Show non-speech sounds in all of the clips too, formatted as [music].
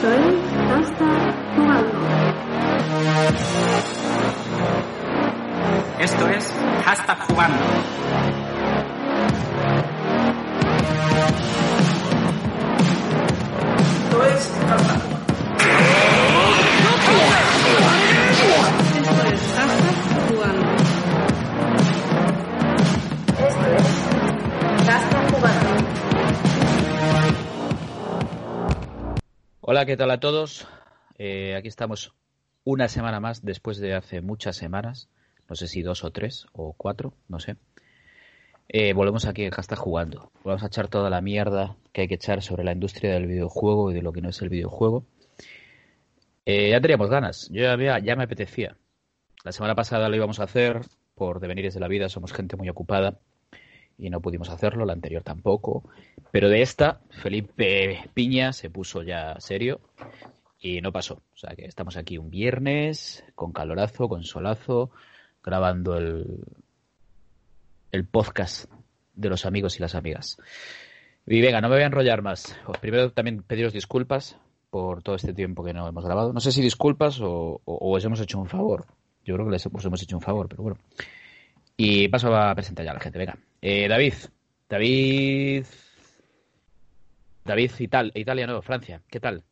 Esto es Hasta Jugando. Esto es Hashtag Jugando. Hola, ¿qué tal a todos? Eh, aquí estamos una semana más después de hace muchas semanas, no sé si dos o tres o cuatro, no sé. Eh, volvemos aquí en Hashtag Jugando. Vamos a echar toda la mierda que hay que echar sobre la industria del videojuego y de lo que no es el videojuego. Eh, ya teníamos ganas, yo ya, ya me apetecía. La semana pasada lo íbamos a hacer por devenires de la vida, somos gente muy ocupada y no pudimos hacerlo, la anterior tampoco. Pero de esta, Felipe Piña se puso ya serio y no pasó. O sea que estamos aquí un viernes, con calorazo, con solazo, grabando el, el podcast de los amigos y las amigas. Y venga, no me voy a enrollar más. Primero también pediros disculpas por todo este tiempo que no hemos grabado. No sé si disculpas o, os hemos hecho un favor. Yo creo que les os hemos hecho un favor, pero bueno. Y paso a presentar ya a la gente. Venga. Eh, David. David. David, Ital, Italia, no, Francia. ¿Qué tal?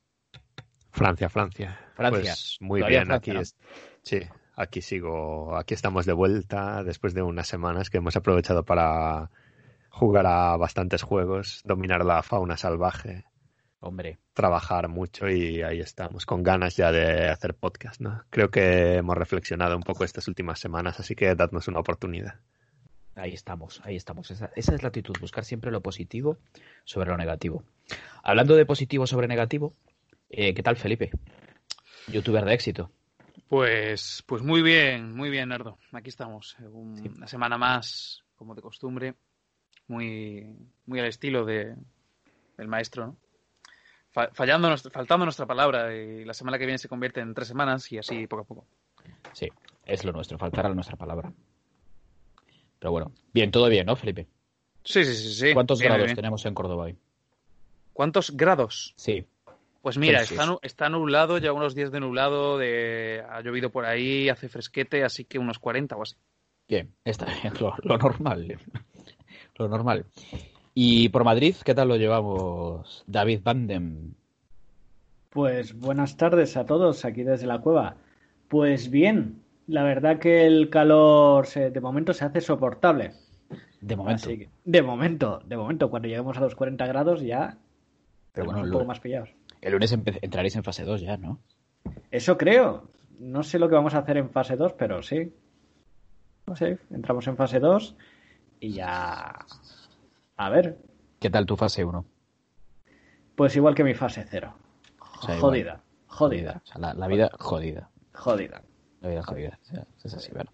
Francia, Francia. Francia. Pues muy Todavía bien, Francia, aquí ¿no? es- sí, aquí sigo, aquí estamos de vuelta después de unas semanas que hemos aprovechado para jugar a bastantes juegos, dominar la fauna salvaje, Hombre, trabajar mucho y ahí estamos, con ganas ya de hacer podcast, ¿no? Creo que hemos reflexionado un poco estas últimas semanas, así que dadnos una oportunidad. Ahí estamos, ahí estamos. Esa, esa es la actitud, buscar siempre lo positivo sobre lo negativo. Hablando de positivo sobre negativo, eh, ¿qué tal Felipe? Youtuber de éxito. Pues, pues muy bien, muy bien, Nardo. Aquí estamos. eh, un- Sí. Una semana más, como de costumbre. Muy, muy al estilo de, del maestro, ¿no? Fa- Fallando, faltando nuestra palabra y la semana que viene se convierte en tres semanas y así poco a poco. Sí, es lo nuestro, faltará nuestra palabra. Pero bueno, bien, todo bien, ¿no, Felipe? Sí, sí, sí. sí. ¿Cuántos Bien, grados bien. tenemos en Córdoba hoy? ¿Cuántos grados? Sí, Pues mira, está, está nublado, ya unos días de nublado, de, ha llovido por ahí, hace fresquete, así que unos 40 o así. bien, está bien, lo, lo normal. Lo normal. Y por Madrid, ¿qué tal lo llevamos? David Bandem. Pues buenas tardes a todos aquí desde la cueva. Pues bien, la verdad que el calor se- de momento se hace soportable. De momento. Que- de momento, de momento, cuando lleguemos a los 40 grados ya Pero bueno, un poco más pillados. El lunes entraréis en fase 2 ya, ¿no? Eso creo. No sé lo que vamos a hacer en fase 2, pero sí. No sé, entramos en fase 2 y ya... A ver, ¿Qué tal tu fase 1? pues igual que mi fase 0. O sea, igual. Jodida, jodida, O sea, la, la vida jodida. jodida. La vida jodida. O sea, es así, bueno.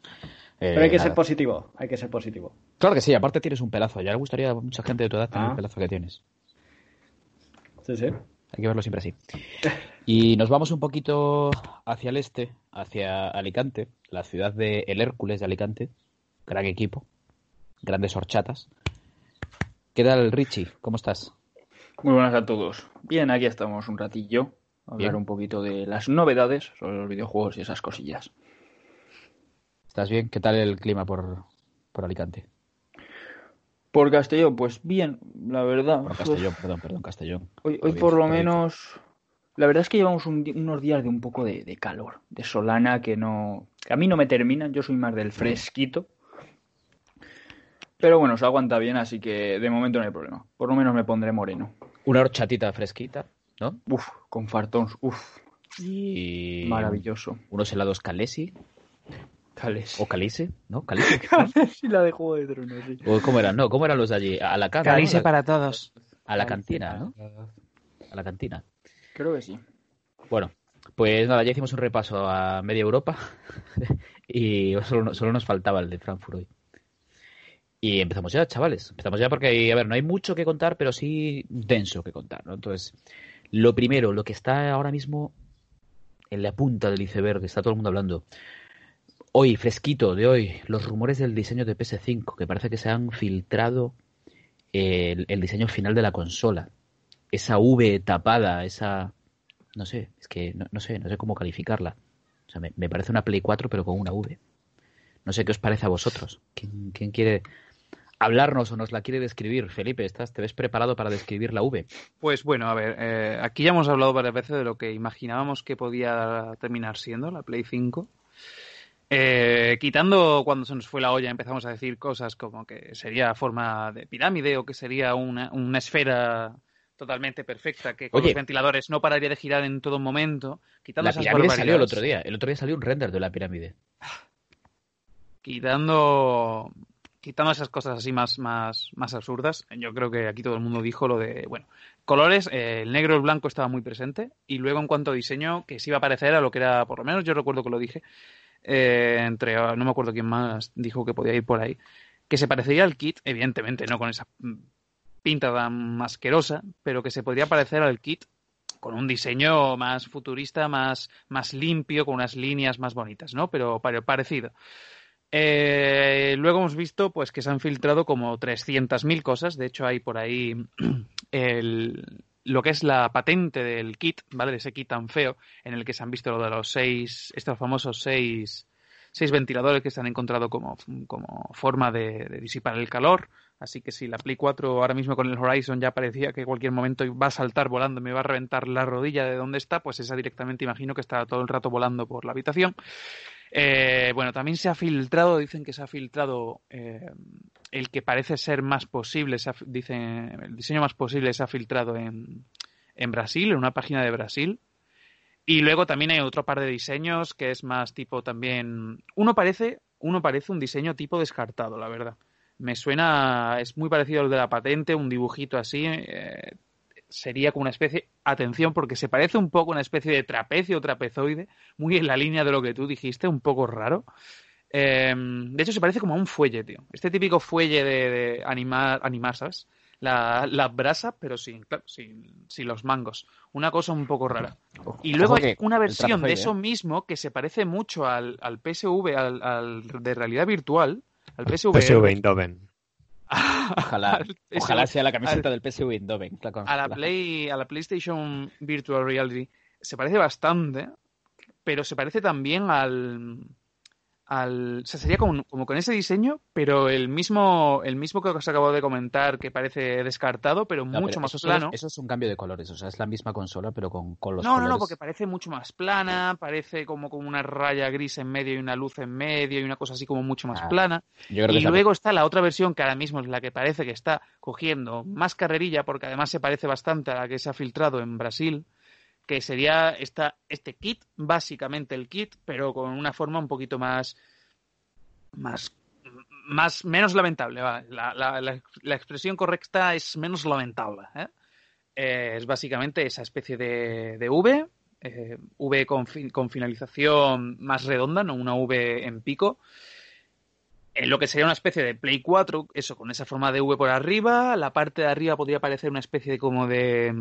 Pero hay que ser positivo, hay que ser positivo. Claro que sí, aparte tienes un pelazo. Ya le gustaría a mucha gente de tu edad tener Ah. el pelazo que tienes. Sí, sí. Hay que verlo siempre así. Y nos vamos un poquito hacia el este, hacia Alicante, la ciudad de El Hércules de Alicante. Gran equipo, grandes horchatas. ¿Qué tal, Richie? ¿Cómo estás? Muy buenas a todos. Bien, aquí estamos un ratillo hablar Bien. un poquito de las novedades sobre los videojuegos y esas cosillas. ¿Estás bien? ¿Qué tal el clima por, por Alicante? Por Castellón, pues bien, la verdad. Por Castellón, perdón, perdón, Castellón. Hoy, por lo menos, la verdad es que llevamos un unos días de un poco de, de calor, de solana que no, a mí no me terminan. Yo soy más del fresquito. Pero bueno, se aguanta bien, así que de momento no hay problema. Por lo menos me pondré moreno. Una horchatita fresquita, ¿no? Uf, con fartón, uf, Y maravilloso. unos helados Calesi Cales. o Calise, ¿no? Calise. [laughs] Sí, la de Juego de Tronos, sí. ¿O cómo eran? No, ¿cómo eran los de allí? A la Calice ¿no? para todos. A la cantina, ¿no? A la cantina. Creo que sí. Bueno, pues nada, ya hicimos un repaso a media Europa [laughs] y solo, solo nos faltaba el de Frankfurt hoy. Y empezamos ya, chavales. Empezamos ya porque, a ver, no hay mucho que contar, pero sí denso que contar, ¿no? Entonces, lo primero, lo que está ahora mismo en la punta del iceberg, está todo el mundo hablando. Hoy, fresquito de hoy, los rumores del diseño de PS5, que parece que se han filtrado el, el diseño final de la consola. Esa V tapada, esa no sé, es que no, no sé, no sé cómo calificarla. O sea, me, me parece una Play 4 pero con una V. No sé qué os parece a vosotros. ¿Quién, quién quiere hablarnos o nos la quiere describir? Felipe, ¿estás, ¿te ves preparado para describir la V? Pues bueno, a ver, eh, aquí ya hemos hablado varias veces de lo que imaginábamos que podía terminar siendo la Play 5. Eh, quitando cuando se nos fue la olla, empezamos a decir cosas como que sería forma de pirámide o que sería una, una esfera totalmente perfecta, que con Oye. los ventiladores no pararía de girar en todo momento. Quitando La esas pirámide salió el otro día. El otro día salió un render de la pirámide. quitando quitando esas cosas así más, más, más absurdas, yo creo que aquí todo el mundo dijo lo de, bueno, colores, eh, el negro y el blanco estaba muy presente, y luego en cuanto a diseño, que se iba a parecer a lo que era, por lo menos yo recuerdo que lo dije, eh, entre, no me acuerdo quién más dijo que podía ir por ahí, que se parecería al kit, evidentemente no con esa pinta tan asquerosa, pero que se podría parecer al kit con un diseño más futurista, más, más limpio, con unas líneas más bonitas, ¿no? Pero parecido. Eh, luego hemos visto pues que se han filtrado como 300.000 cosas. De hecho, hay por ahí [clears throat] el, lo que es la patente del kit, ¿vale? De ese kit tan feo, en el que se han visto lo de los seis, estos famosos seis, seis ventiladores que se han encontrado como, como forma de, disipar el calor. Así que si la Play 4 ahora mismo con el Horizon ya parecía que cualquier momento va a saltar volando, me va a reventar la rodilla de donde está, pues esa directamente imagino que está todo el rato volando por la habitación. Eh, bueno, también se ha filtrado, dicen que se ha filtrado eh, el que parece ser más posible, se ha, dicen, el diseño más posible se ha filtrado en, en Brasil, en una página de Brasil. Y luego también hay otro par de diseños que es más tipo también. Uno parece, uno parece un diseño tipo descartado, la verdad. Me suena, es muy parecido al de la patente, un dibujito así. eh, sería como una especie, atención, porque se parece un poco a una especie de trapecio o trapezoide, muy en la línea de lo que tú dijiste, un poco raro. Eh, de hecho, se parece como a un fuelle, tío. Este típico fuelle de, de animar, animar, ¿sabes? La, la brasa, pero sin, claro, sin, sin los mangos. Una cosa un poco rara. Y luego hay una versión de eso ¿eh? mismo que se parece mucho al, al PSV, al, al de realidad virtual, al PSV. PSV Eindhoven. [laughs] Ojalá, ojalá sea la al- camiseta del PSV Eindhoven. la a la. Play, a la PlayStation Virtual Reality se parece bastante, pero se parece también al al o sea, sería como, como con ese diseño, pero el mismo el mismo que os acabo de comentar que parece descartado, pero No, mucho pero más eso, solo es- plano. eso es un cambio de colores, o sea, es la misma consola, pero con, con los No, no, colores. no, porque parece mucho más plana, parece como con una raya gris en medio y una luz en medio y una cosa así como mucho más Ah, plana. Yo creo que Y luego está la otra versión que ahora mismo es la que parece que está cogiendo más carrerilla, porque además se parece bastante a la que se ha filtrado en Brasil, que sería esta, este kit, básicamente el kit, pero con una forma un poquito más. más. más menos lamentable. La, la- la- expresión correcta es menos lamentable. ¿eh? Eh, es básicamente esa especie de, de V, eh, V con, fi- con finalización más redonda, no una V en pico en lo que sería una especie de Play 4, eso, con esa forma de V por arriba, la parte de arriba podría parecer una especie de como de,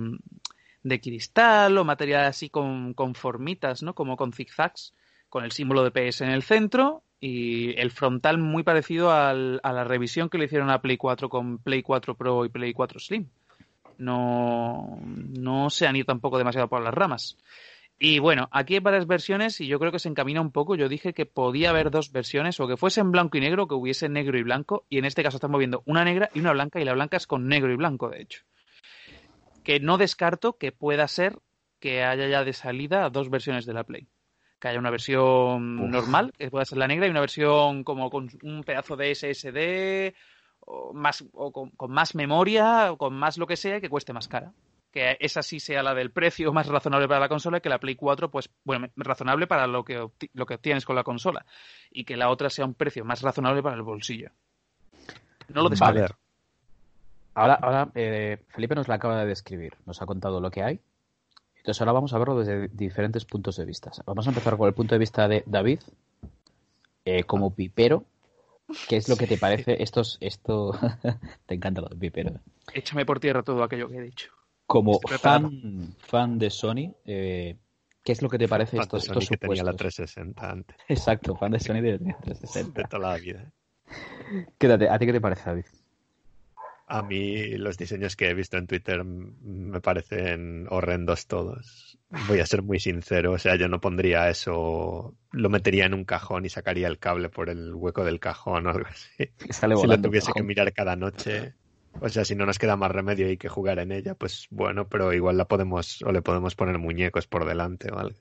de cristal o material así con, con formitas, ¿no? Como con zigzags, con el símbolo de PS en el centro y el frontal muy parecido al- a la revisión que le hicieron a Play 4 con Play 4 Pro y Play 4 Slim. No, no se han ido tampoco demasiado por las ramas. Y bueno, aquí hay varias versiones y yo creo que se encamina un poco. Yo dije que podía haber dos versiones, o que fuese en blanco y negro, o que hubiese negro y blanco, y en este caso estamos viendo una negra y una blanca, y la blanca es con negro y blanco, de hecho. Que no descarto que pueda ser que haya ya de salida dos versiones de la Play. Que haya una versión Uf. normal, que pueda ser la negra, y una versión como con un pedazo de SSD, o, más, o con, con más memoria, o con más lo que sea, que cueste más cara que esa sí sea la del precio más razonable para la consola y que la Play 4, pues, bueno, razonable para lo que, lo que obtienes con la consola. Y que la otra sea un precio más razonable para el bolsillo. No lo descarto. Vale. Ahora, ahora eh, Felipe nos la acaba de describir, nos ha contado lo que hay. Entonces ahora vamos a verlo desde diferentes puntos de vista. Vamos a empezar con el punto de vista de David, eh, como pipero. ¿Qué es lo que te parece estos, esto, [laughs] te encanta lo de pipero. Échame por tierra todo aquello que he dicho. Como fan, fan de Sony, eh, ¿qué es lo que te parece Fan de estos, Sony estos que tenía la supuestos? 360 antes, Exacto, fan de Sony de 360. de toda la vida. Quédate, ¿a ti qué te parece, David? A mí los diseños que he visto en Twitter me parecen horrendos todos. Voy a ser muy sincero, o sea, yo no pondría eso, lo metería en un cajón y sacaría el cable por el hueco del cajón o algo así. [laughs] Sale Si lo tuviese que mirar cada noche, o sea, si no nos queda más remedio y que jugar en ella, pues bueno, pero igual la podemos o le podemos poner muñecos por delante o algo.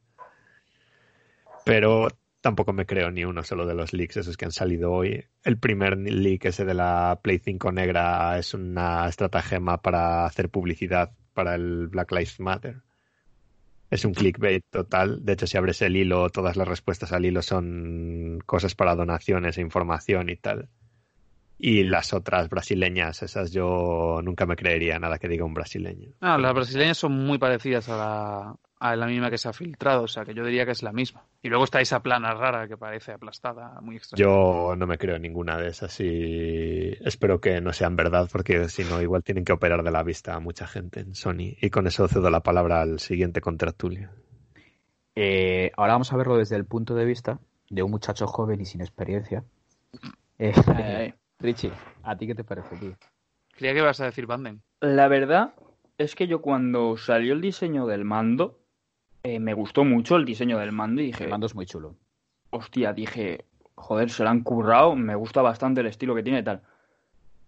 Pero tampoco me creo ni uno solo de los leaks esos que han salido hoy. El primer leak ese de la Play 5 negra es una estratagema para hacer publicidad para el Black Lives Matter. Es un clickbait total. De hecho, si abres el hilo, todas las respuestas al hilo son cosas para donaciones e información y tal. Y las otras brasileñas, esas yo nunca me creería nada que diga un brasileño. Ah, las brasileñas son muy parecidas a la, a la misma que se ha filtrado, o sea que yo diría que es la misma. Y luego está esa plana rara que parece aplastada, muy extraña. Yo no me creo ninguna de esas y espero que no sean verdad porque si no igual tienen que operar de la vista a mucha gente en Sony. Y con eso cedo la palabra al siguiente contratulio. Eh, ahora vamos a verlo desde el punto de vista de un muchacho joven y sin experiencia. Eh, [laughs] Ay, ay. Richie, ¿a ti qué te parece, tío? Creía que vas a decir Banden. La verdad es que yo cuando salió el diseño del mando, eh, me gustó mucho el diseño del mando y dije, El mando es muy chulo. hostia, dije, joder, se lo han currado, me gusta bastante el estilo que tiene y tal.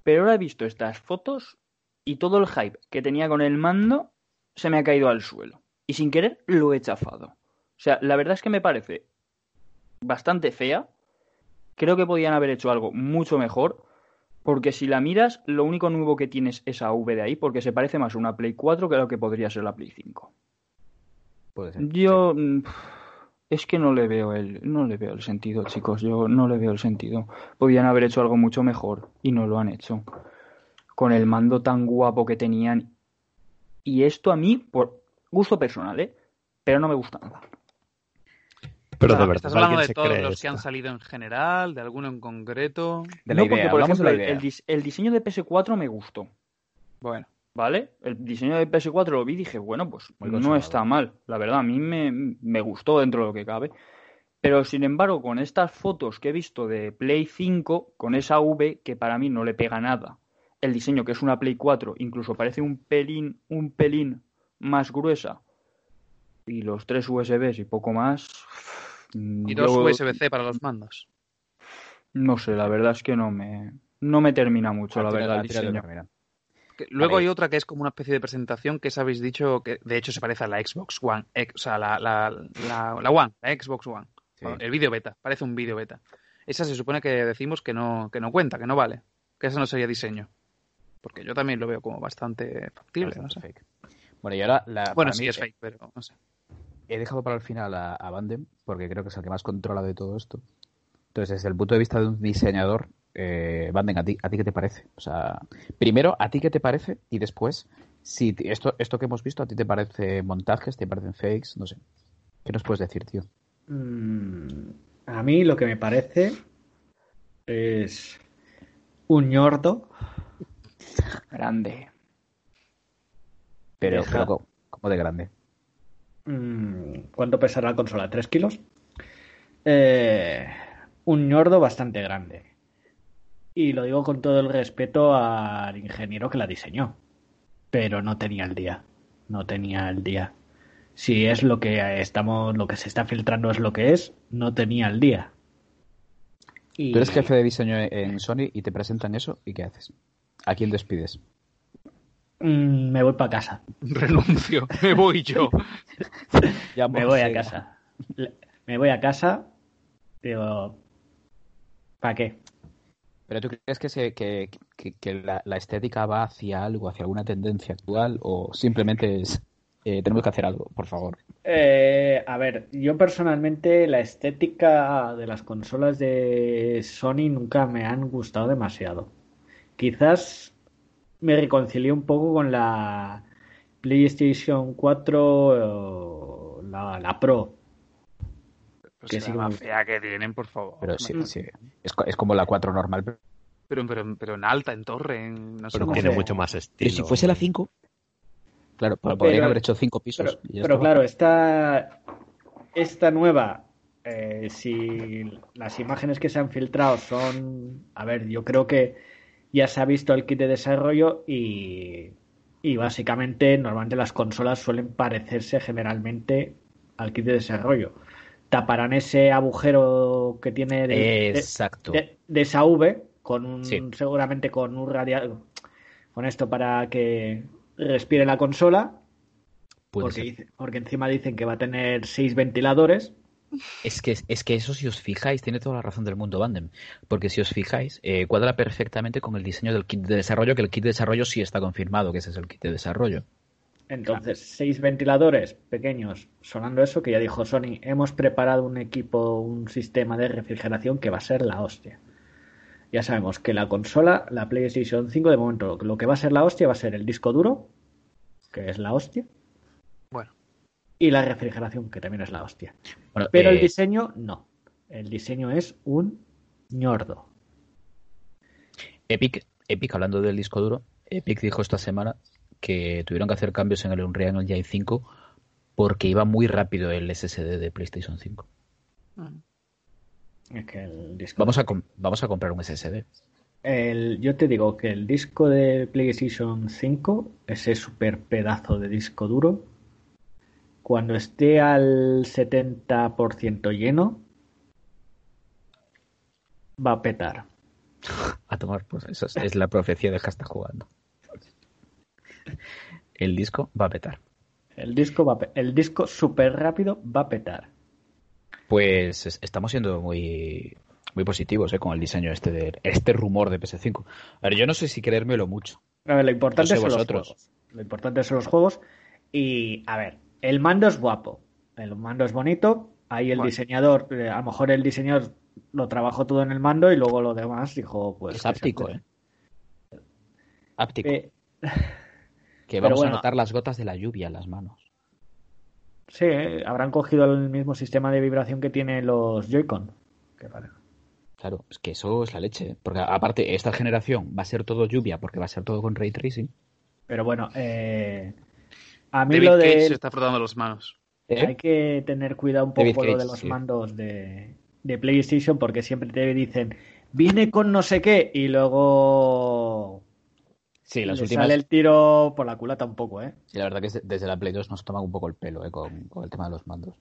Pero ahora he visto estas fotos y todo el hype que tenía con el mando se me ha caído al suelo. Y sin querer lo he chafado. O sea, la verdad es que me parece bastante fea. Creo que podían haber hecho algo mucho mejor. Porque si la miras, lo único nuevo que tienes es esa V de ahí, porque se parece más a una Play 4 que a lo que podría ser la Play 5. Puede ser. Yo mm, es que no le veo el no le veo el sentido, chicos. Yo no le veo el sentido. Podían haber hecho algo mucho mejor y no lo han hecho. Con el mando tan guapo que tenían. Y esto a mí, por gusto personal, ¿eh? Pero no me gusta nada. Pero de verdad, ¿Estás hablando ¿alguien de se todos cree los que han salido en general, de alguno en concreto? De la no, idea, porque por hablamos de ejemplo la el, idea. el dis- el diseño de PS4 me gustó, Bueno, ¿vale? El diseño de PS4 lo vi y dije, bueno, pues no está mal. La verdad, a mí me, me gustó dentro de lo que cabe. Pero sin embargo, con estas fotos que he visto de Play 5, con esa V que para mí no le pega nada, el diseño que es una Play 4 incluso parece un pelín, un pelín más gruesa, y los tres USBs y poco más. y dos yo- USB-C para los mandos. No sé, la verdad es que no me, no me termina mucho, la verdad, el al final diseño. Luego hay otra que es como una especie de presentación que habéis dicho que de hecho se parece a la Xbox One, ex- o sea, la, la, la, la One, la Xbox One. Sí. El vídeo beta, parece un vídeo beta. Esa se supone que decimos que no, que no cuenta, que no vale, que eso no sería diseño. Porque yo también lo veo como bastante factible, Bastante no sé. fake. Bueno, y ahora la, Bueno, sí mí, es fake, pero no sé. he dejado para el final a, a Bandem porque creo que es el que más controla de todo esto. Entonces, desde el punto de vista de un diseñador, eh, Bandem, ¿a ti, ¿a ti qué te parece? O sea, primero, ¿a ti qué te parece? Y después, si esto, esto que hemos visto, ¿a ti te parece montajes? ¿Te parecen fakes? No sé. ¿Qué nos puedes decir, tío? Mm, a mí lo que me parece es un ñordo. Grande. Pero, pero ¿cómo- ¿cómo de grande? Mm, ¿Cuánto pesará la consola? ¿Tres kilos? Eh, un ñordo bastante grande. Y lo digo con todo el respeto al ingeniero que la diseñó. Pero no tenía el día. No tenía el día. Si es lo que estamos, lo que se está filtrando es lo que es, no tenía el día. Y Tú eres jefe de diseño en Sony y te presentan eso y ¿qué haces? ¿A quién despides? mm, me voy para casa. [laughs] Renuncio, me voy yo. [laughs] Ya Me voy a casa. Me voy a casa. Digo, ¿para qué? ¿Pero tú crees que, se, que, que- que la, la estética va hacia algo, hacia alguna tendencia actual o simplemente es eh, tenemos que hacer algo, por favor? Eh, a ver, yo personalmente la estética de las consolas de Sony nunca me han gustado demasiado. Quizás me reconcilié un poco con la PlayStation 4, eh, la, la Pro. Pues Que la sí que más me- fea que tienen, por favor. Pero sí, sí. Es, co- es como la 4 normal. Pero, Pero, pero, pero en alta, en torre, en no sé Pero cómo tiene mucho más pero estilo. si fuese la 5, claro, pero podrían Pero- haber hecho 5 pisos. Pero, pero claro, esta, esta nueva, eh, si las imágenes que se han filtrado son, a ver, yo creo que ya se ha visto el kit de desarrollo y, y básicamente normalmente las consolas suelen parecerse generalmente al kit de desarrollo. Taparán ese agujero que tiene de, de- Exacto. de- de esa V con un, Sí. seguramente con un radial con esto para que respire la consola porque, dice- porque encima dicen que va a tener seis ventiladores Es que, es que eso, si os fijáis, tiene toda la razón del mundo Bandem. Porque si os fijáis, eh, cuadra perfectamente con el diseño del kit de desarrollo, que el kit de desarrollo sí está confirmado que ese es el kit de desarrollo. Entonces seis ventiladores pequeños sonando eso que ya dijo Sony hemos preparado un equipo un sistema de refrigeración que va a ser la hostia ya sabemos que la consola la PlayStation 5 de momento lo que va a ser la hostia va a ser el disco duro que es la hostia Bueno. y la refrigeración que también es la hostia Bueno, Pero el eh, diseño no. El diseño es un ñordo. Epic, Epic, hablando del disco duro, Epic dijo esta semana que tuvieron que hacer cambios en el Unreal Engine 5 porque iba muy rápido el SSD de PlayStation 5. Es que el disco. Vamos a, vamos a comprar un SSD. El- yo te digo que el disco de PlayStation 5, ese super pedazo de disco duro, cuando esté al 70% lleno, va a petar. [laughs] A tomar, pues eso es, es la profecía de que está jugando. El disco va a petar. El disco va a el disco super rápido va a petar. Pues es- estamos siendo muy, muy positivos ¿eh? con el diseño este de este rumor de PS5. A ver, yo no sé si creérmelo mucho. A ver, lo importante No sé son vosotros. los juegos. Lo importante son los juegos. Y, a ver, el mando es guapo. El mando es bonito. Ahí el Bueno. diseñador, eh, a lo mejor el diseñador lo trabajó todo en el mando y luego lo demás dijo, pues. es áptico, ¿eh? Áptico. Eh, [laughs] que vamos bueno. a notar las gotas de la lluvia en las manos. sí, eh, habrán cogido el mismo sistema de vibración que tienen los Joy-Con. Vale. Claro, es que eso es la leche. ¿eh? Porque aparte, esta generación va a ser todo lluvia porque va a ser todo con ray tracing. Pero bueno, eh, a mí David lo Cage de. se está frotando las manos. ¿Eh? Hay que tener cuidado un David poco lo Cage, de los sí. mandos de, de PlayStation porque siempre te dicen viene con no sé qué y luego Sí, las le últimas. sale el tiro por la culata un poco, ¿eh? Sí, la verdad que es- desde la Play 2 nos toman un poco el pelo ¿eh? con, con el tema de los mandos.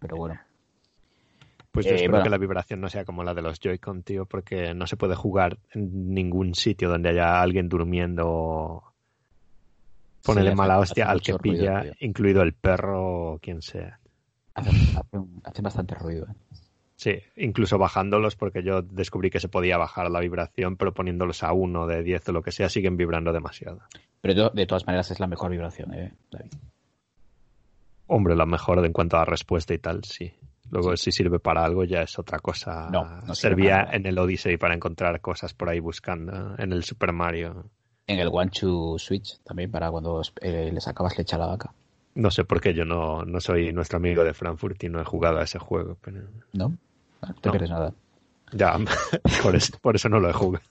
Pero bueno. Pues yo Eh, espero bueno. que la vibración no sea como la de los Joy-Con, tío, porque no se puede jugar en ningún sitio donde haya alguien durmiendo o ponerle hace- mala hace hostia al que pilla, ruido, incluido el perro o quien sea. Hacen bastante ruido. ¿eh? Sí, incluso bajándolos, porque yo descubrí que se podía bajar la vibración, pero poniéndolos a uno de 10 o lo que sea, siguen vibrando demasiado. Pero de, todas maneras es la mejor vibración, ¿eh, David? Hombre, lo mejor en cuanto a respuesta y tal, sí. Luego, si sirve para algo, ya es otra cosa. No, no Servía en el Odyssey para encontrar cosas por ahí buscando, en el Super Mario. En el One to Switch también, para cuando eh, le sacabas leche a la vaca. No sé por qué yo no, no soy nuestro amigo de Frankfurt y no he jugado a ese juego, pero ¿No? No te No. pierdes nada. ya, [laughs] por eso, por eso no lo he jugado.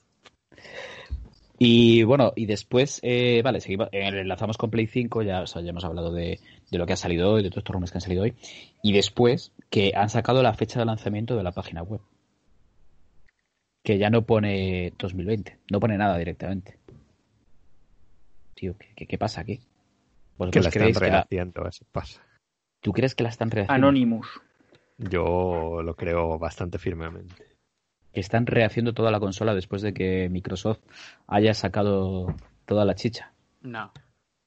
Y bueno, y después, eh, vale, seguimos, eh, enlazamos con Play 5, ya, o sea, ya hemos hablado de, de lo que ha salido hoy, de todos estos rumores que han salido hoy. Y después, que han sacado la fecha de lanzamiento de la página web. Que ya no pone 2020, no pone nada directamente. Tío, ¿qué, qué, qué pasa aquí? Que ¿Vosotros la están creéis que la- rehaciendo, eso pasa. ¿Tú crees que la están rehaciendo? Anonymous. Yo lo creo bastante firmemente. Están rehaciendo toda la consola después de que Microsoft haya sacado toda la chicha. No.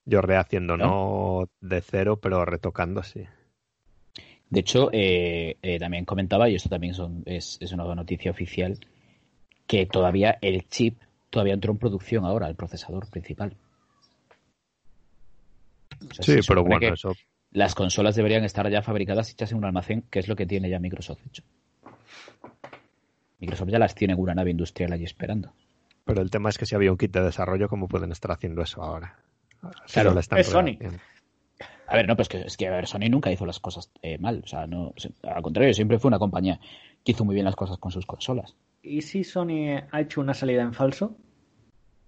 Yo rehaciendo, ¿No? no, de cero, pero retocando, sí. De hecho, eh, eh, también comentaba, y esto también son, es, es una noticia oficial, que todavía el chip todavía entró en producción ahora, el procesador principal. O sea, Sí, pero bueno, que eso Las consolas deberían estar ya fabricadas hechas en un almacén, que es lo que tiene ya Microsoft hecho. Microsoft ya las tiene en una nave industrial allí esperando. Pero el tema es que si había un kit de desarrollo, ¿cómo pueden estar haciendo eso ahora? Si Claro, no la están es Sony. A ver, no, pues que, es que a ver, Sony nunca hizo las cosas eh, mal. O sea, no, al contrario, siempre fue una compañía que hizo muy bien las cosas con sus consolas. ¿Y si Sony ha hecho una salida en falso?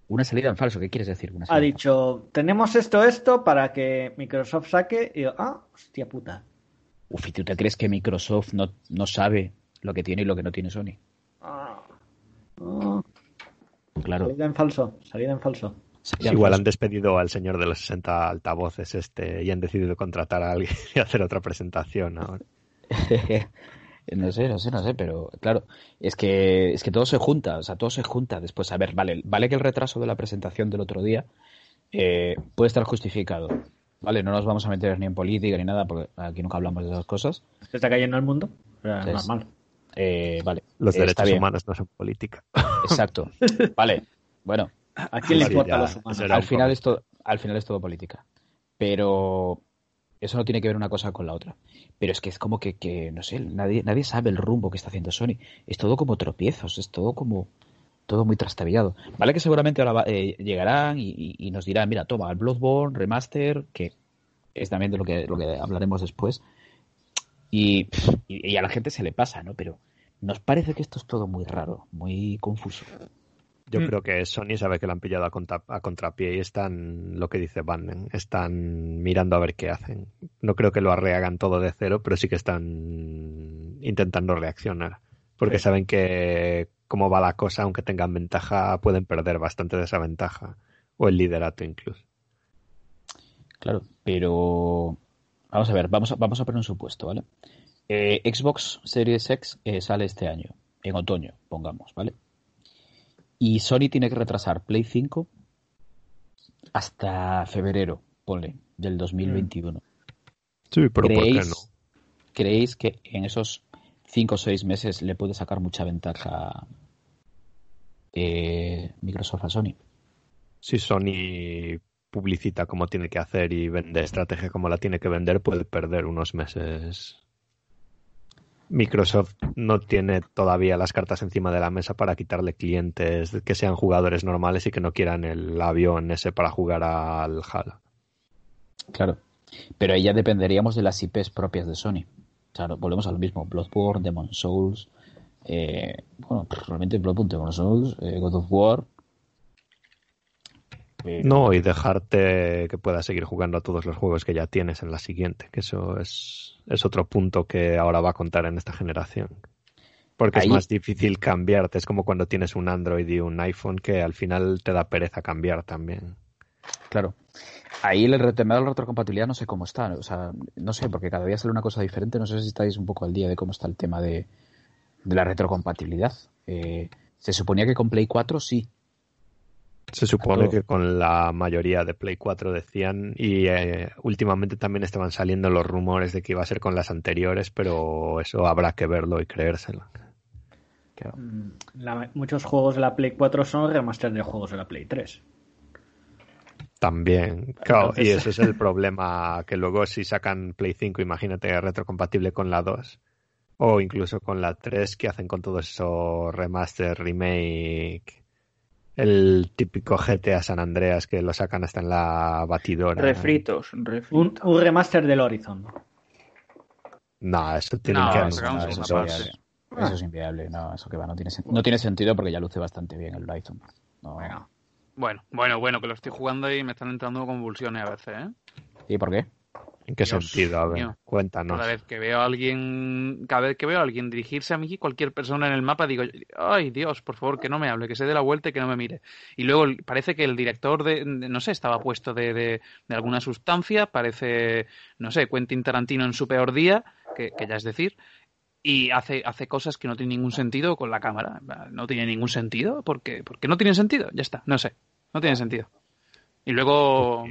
Una salida en falso, ¿qué quieres decir? Una Ha dicho, tenemos esto, esto, para que Microsoft saque. Y yo, ah, hostia puta. Uf, ¿y tú te crees que Microsoft no, no sabe lo que tiene y lo que no tiene Sony? Ah. Ah. claro. Salida en falso, salida en falso. Sería Igual han despedido al señor de los 60 altavoces este y han decidido contratar a alguien [laughs] y hacer otra presentación ahora. [laughs] no sé, no sé, no sé, pero claro, es que es que todo se junta, o sea, todo se junta después. A ver, vale, vale que el retraso de la presentación del otro día eh, puede estar justificado. Vale, no nos vamos a meter ni en política ni nada, porque aquí nunca hablamos de esas cosas. ¿Se está cayendo el mundo? Sí, normal. Eh, vale, Los eh, derechos humanos no son política. Exacto. [laughs] Vale, bueno, ¿A quién le importa los humanos? al final es todo, al final es todo política. Pero eso no tiene que ver una cosa con la otra. Pero es que es como que, que, no sé, nadie, nadie sabe el rumbo que está haciendo Sony. Es todo como tropiezos, es todo como todo muy trastabillado. Vale que seguramente ahora va- eh, llegarán y, nos dirán, mira, toma, el Bloodborne Remaster, que es también de lo que, lo que hablaremos después. Y a la gente se le pasa, ¿no? Pero nos parece que esto es todo muy raro, muy confuso. Yo Mm. creo que Sony sabe que lo han pillado a, contra- a contrapié y están, lo que dice Banden, están mirando a ver qué hacen. No creo que lo arreagan todo de cero, pero sí que están intentando reaccionar. Porque Sí. saben que cómo va la cosa, aunque tengan ventaja, pueden perder bastante de esa ventaja. O el liderato incluso. Claro, pero vamos a ver, vamos a, vamos a poner un supuesto, ¿vale? Eh, Xbox Series X eh, sale este año, en otoño, pongamos, ¿vale? Y Sony tiene que retrasar Play 5 hasta febrero, ponle, del 2021. Sí, pero ¿por qué ¿Creéis, no? ¿Creéis que en esos 5 o 6 meses le puede sacar mucha ventaja eh, Microsoft a Sony? Si Sony publicita como tiene que hacer y vende estrategia como la tiene que vender, puede perder unos meses. Microsoft no tiene todavía las cartas encima de la mesa para quitarle clientes que sean jugadores normales y que no quieran el avión ese para jugar al Halo. Claro. Pero ahí ya dependeríamos de las IPs propias de Sony. Claro, volvemos a lo mismo. Bloodborne, Demon Souls. eh, bueno, pff, realmente Bloodborne, Demon Souls, eh, God of War. Eh, No, y dejarte que puedas seguir jugando a todos los juegos que ya tienes en la siguiente, que eso es, es otro punto que ahora va a contar en esta generación. Porque Ahí- es más difícil cambiarte, es como cuando tienes un Android y un iPhone que al final te da pereza cambiar también. Claro. Ahí el tema de la retrocompatibilidad no sé cómo está. O sea, no sé, porque cada día sale una cosa diferente. No sé si estáis un poco al día de cómo está el tema de, de la retrocompatibilidad. Eh, se suponía que con Play 4 sí. Se supone que con la mayoría de Play 4 decían, y eh, últimamente también estaban saliendo los rumores de que iba a ser con las anteriores, pero eso habrá que verlo y creérselo. Claro. Mm, la- muchos juegos de la Play 4 son remaster de juegos de la Play 3. También, claro, y ese es el problema, que luego si sacan Play 5, imagínate retrocompatible con la 2, o incluso con la 3, que hacen con todo eso remaster, remake, el típico GTA San Andreas que lo sacan hasta en la batidora. Refritos, Un, refritos. un remaster del Horizon. No, eso tienen No, que eso es inviable. Eso es inviable. No, eso que va. No tiene, sen- no tiene sentido porque ya luce bastante bien el Horizon. No. Venga. Bueno, bueno, bueno, que lo estoy jugando y me están entrando convulsiones a veces, ¿eh? ¿Y por qué? ¿En qué Dios sentido? A ver, mío. cuéntanos. Cada vez que veo a alguien, cada vez que veo a alguien dirigirse a mí, cualquier persona en el mapa, digo, ay Dios, por favor, que no me hable, que se dé la vuelta y que no me mire. Y luego parece que el director de, de- no sé, estaba puesto de, de, de alguna sustancia, parece, no sé, Quentin Tarantino en su peor día, que, que ya es decir, y hace, hace cosas que no tienen ningún sentido con la cámara. No tiene ningún sentido, porque, porque no tienen sentido, ya está, no sé, no tiene sentido. Y luego,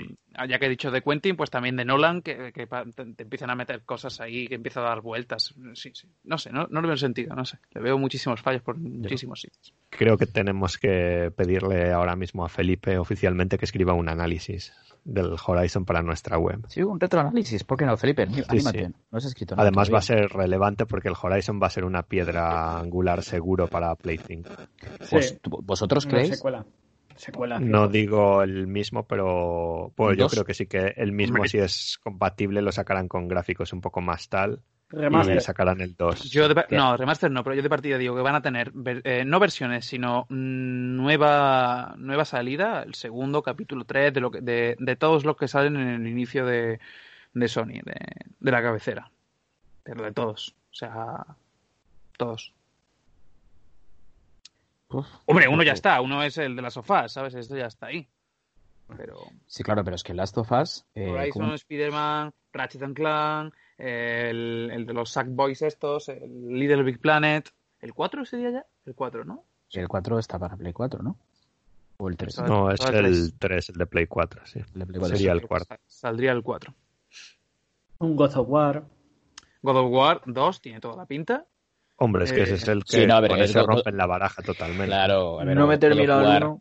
ya que he dicho de Quentin, pues también de Nolan, que, que te, te empiezan a meter cosas ahí, que empieza a dar vueltas. Sí, sí. No sé, no, no le veo sentido, no sé. Le veo muchísimos fallos por muchísimos sitios. Creo que tenemos que pedirle ahora mismo a Felipe oficialmente que escriba un análisis del Horizon para nuestra web. Sí, un retroanálisis. ¿Por qué no, Felipe? Anímate. sí. No has escrito nada. Además va a ser relevante porque el Horizon va a ser una piedra angular seguro para Play 5. Pues, Sí, ¿tú- ¿Vosotros una creéis? secuela. Secuela. No digo el mismo, pero pues yo creo que sí que el mismo Hombre. si es compatible lo sacarán con gráficos un poco más tal Remaster. y sacarán el 2. Yo no, remaster no, pero yo de partida digo que van a tener ver- eh, no versiones, sino nueva nueva salida, el segundo capítulo 3 de lo que, de, de todos los que salen en el inicio de, de Sony, de, de la cabecera. Pero de todos, o sea, todos. Uf, Hombre, uno ya está, uno es el de las sofás, ¿sabes? Esto ya está ahí. Pero Sí, claro, pero es que Last of Us. eh, Horizon, como- Spider-Man, Ratchet and Clank, el, el de los Sackboys estos, el Little Big Planet. ¿El 4 sería ya? El 4, ¿no? El 4 está para Play 4, ¿no? O el 3. Está- No, es Todo el el 3, el de Play 4, sí. El de Play 4. Sería el Creo que cuarto. sa- Saldría el 4. Un God of War. God of War 2 tiene toda la pinta. Hombre, es que Eh, ese es el que sí, no, a ver, con el ese God- rompen la baraja totalmente. Claro, a ver, no me God of termina el War- uno.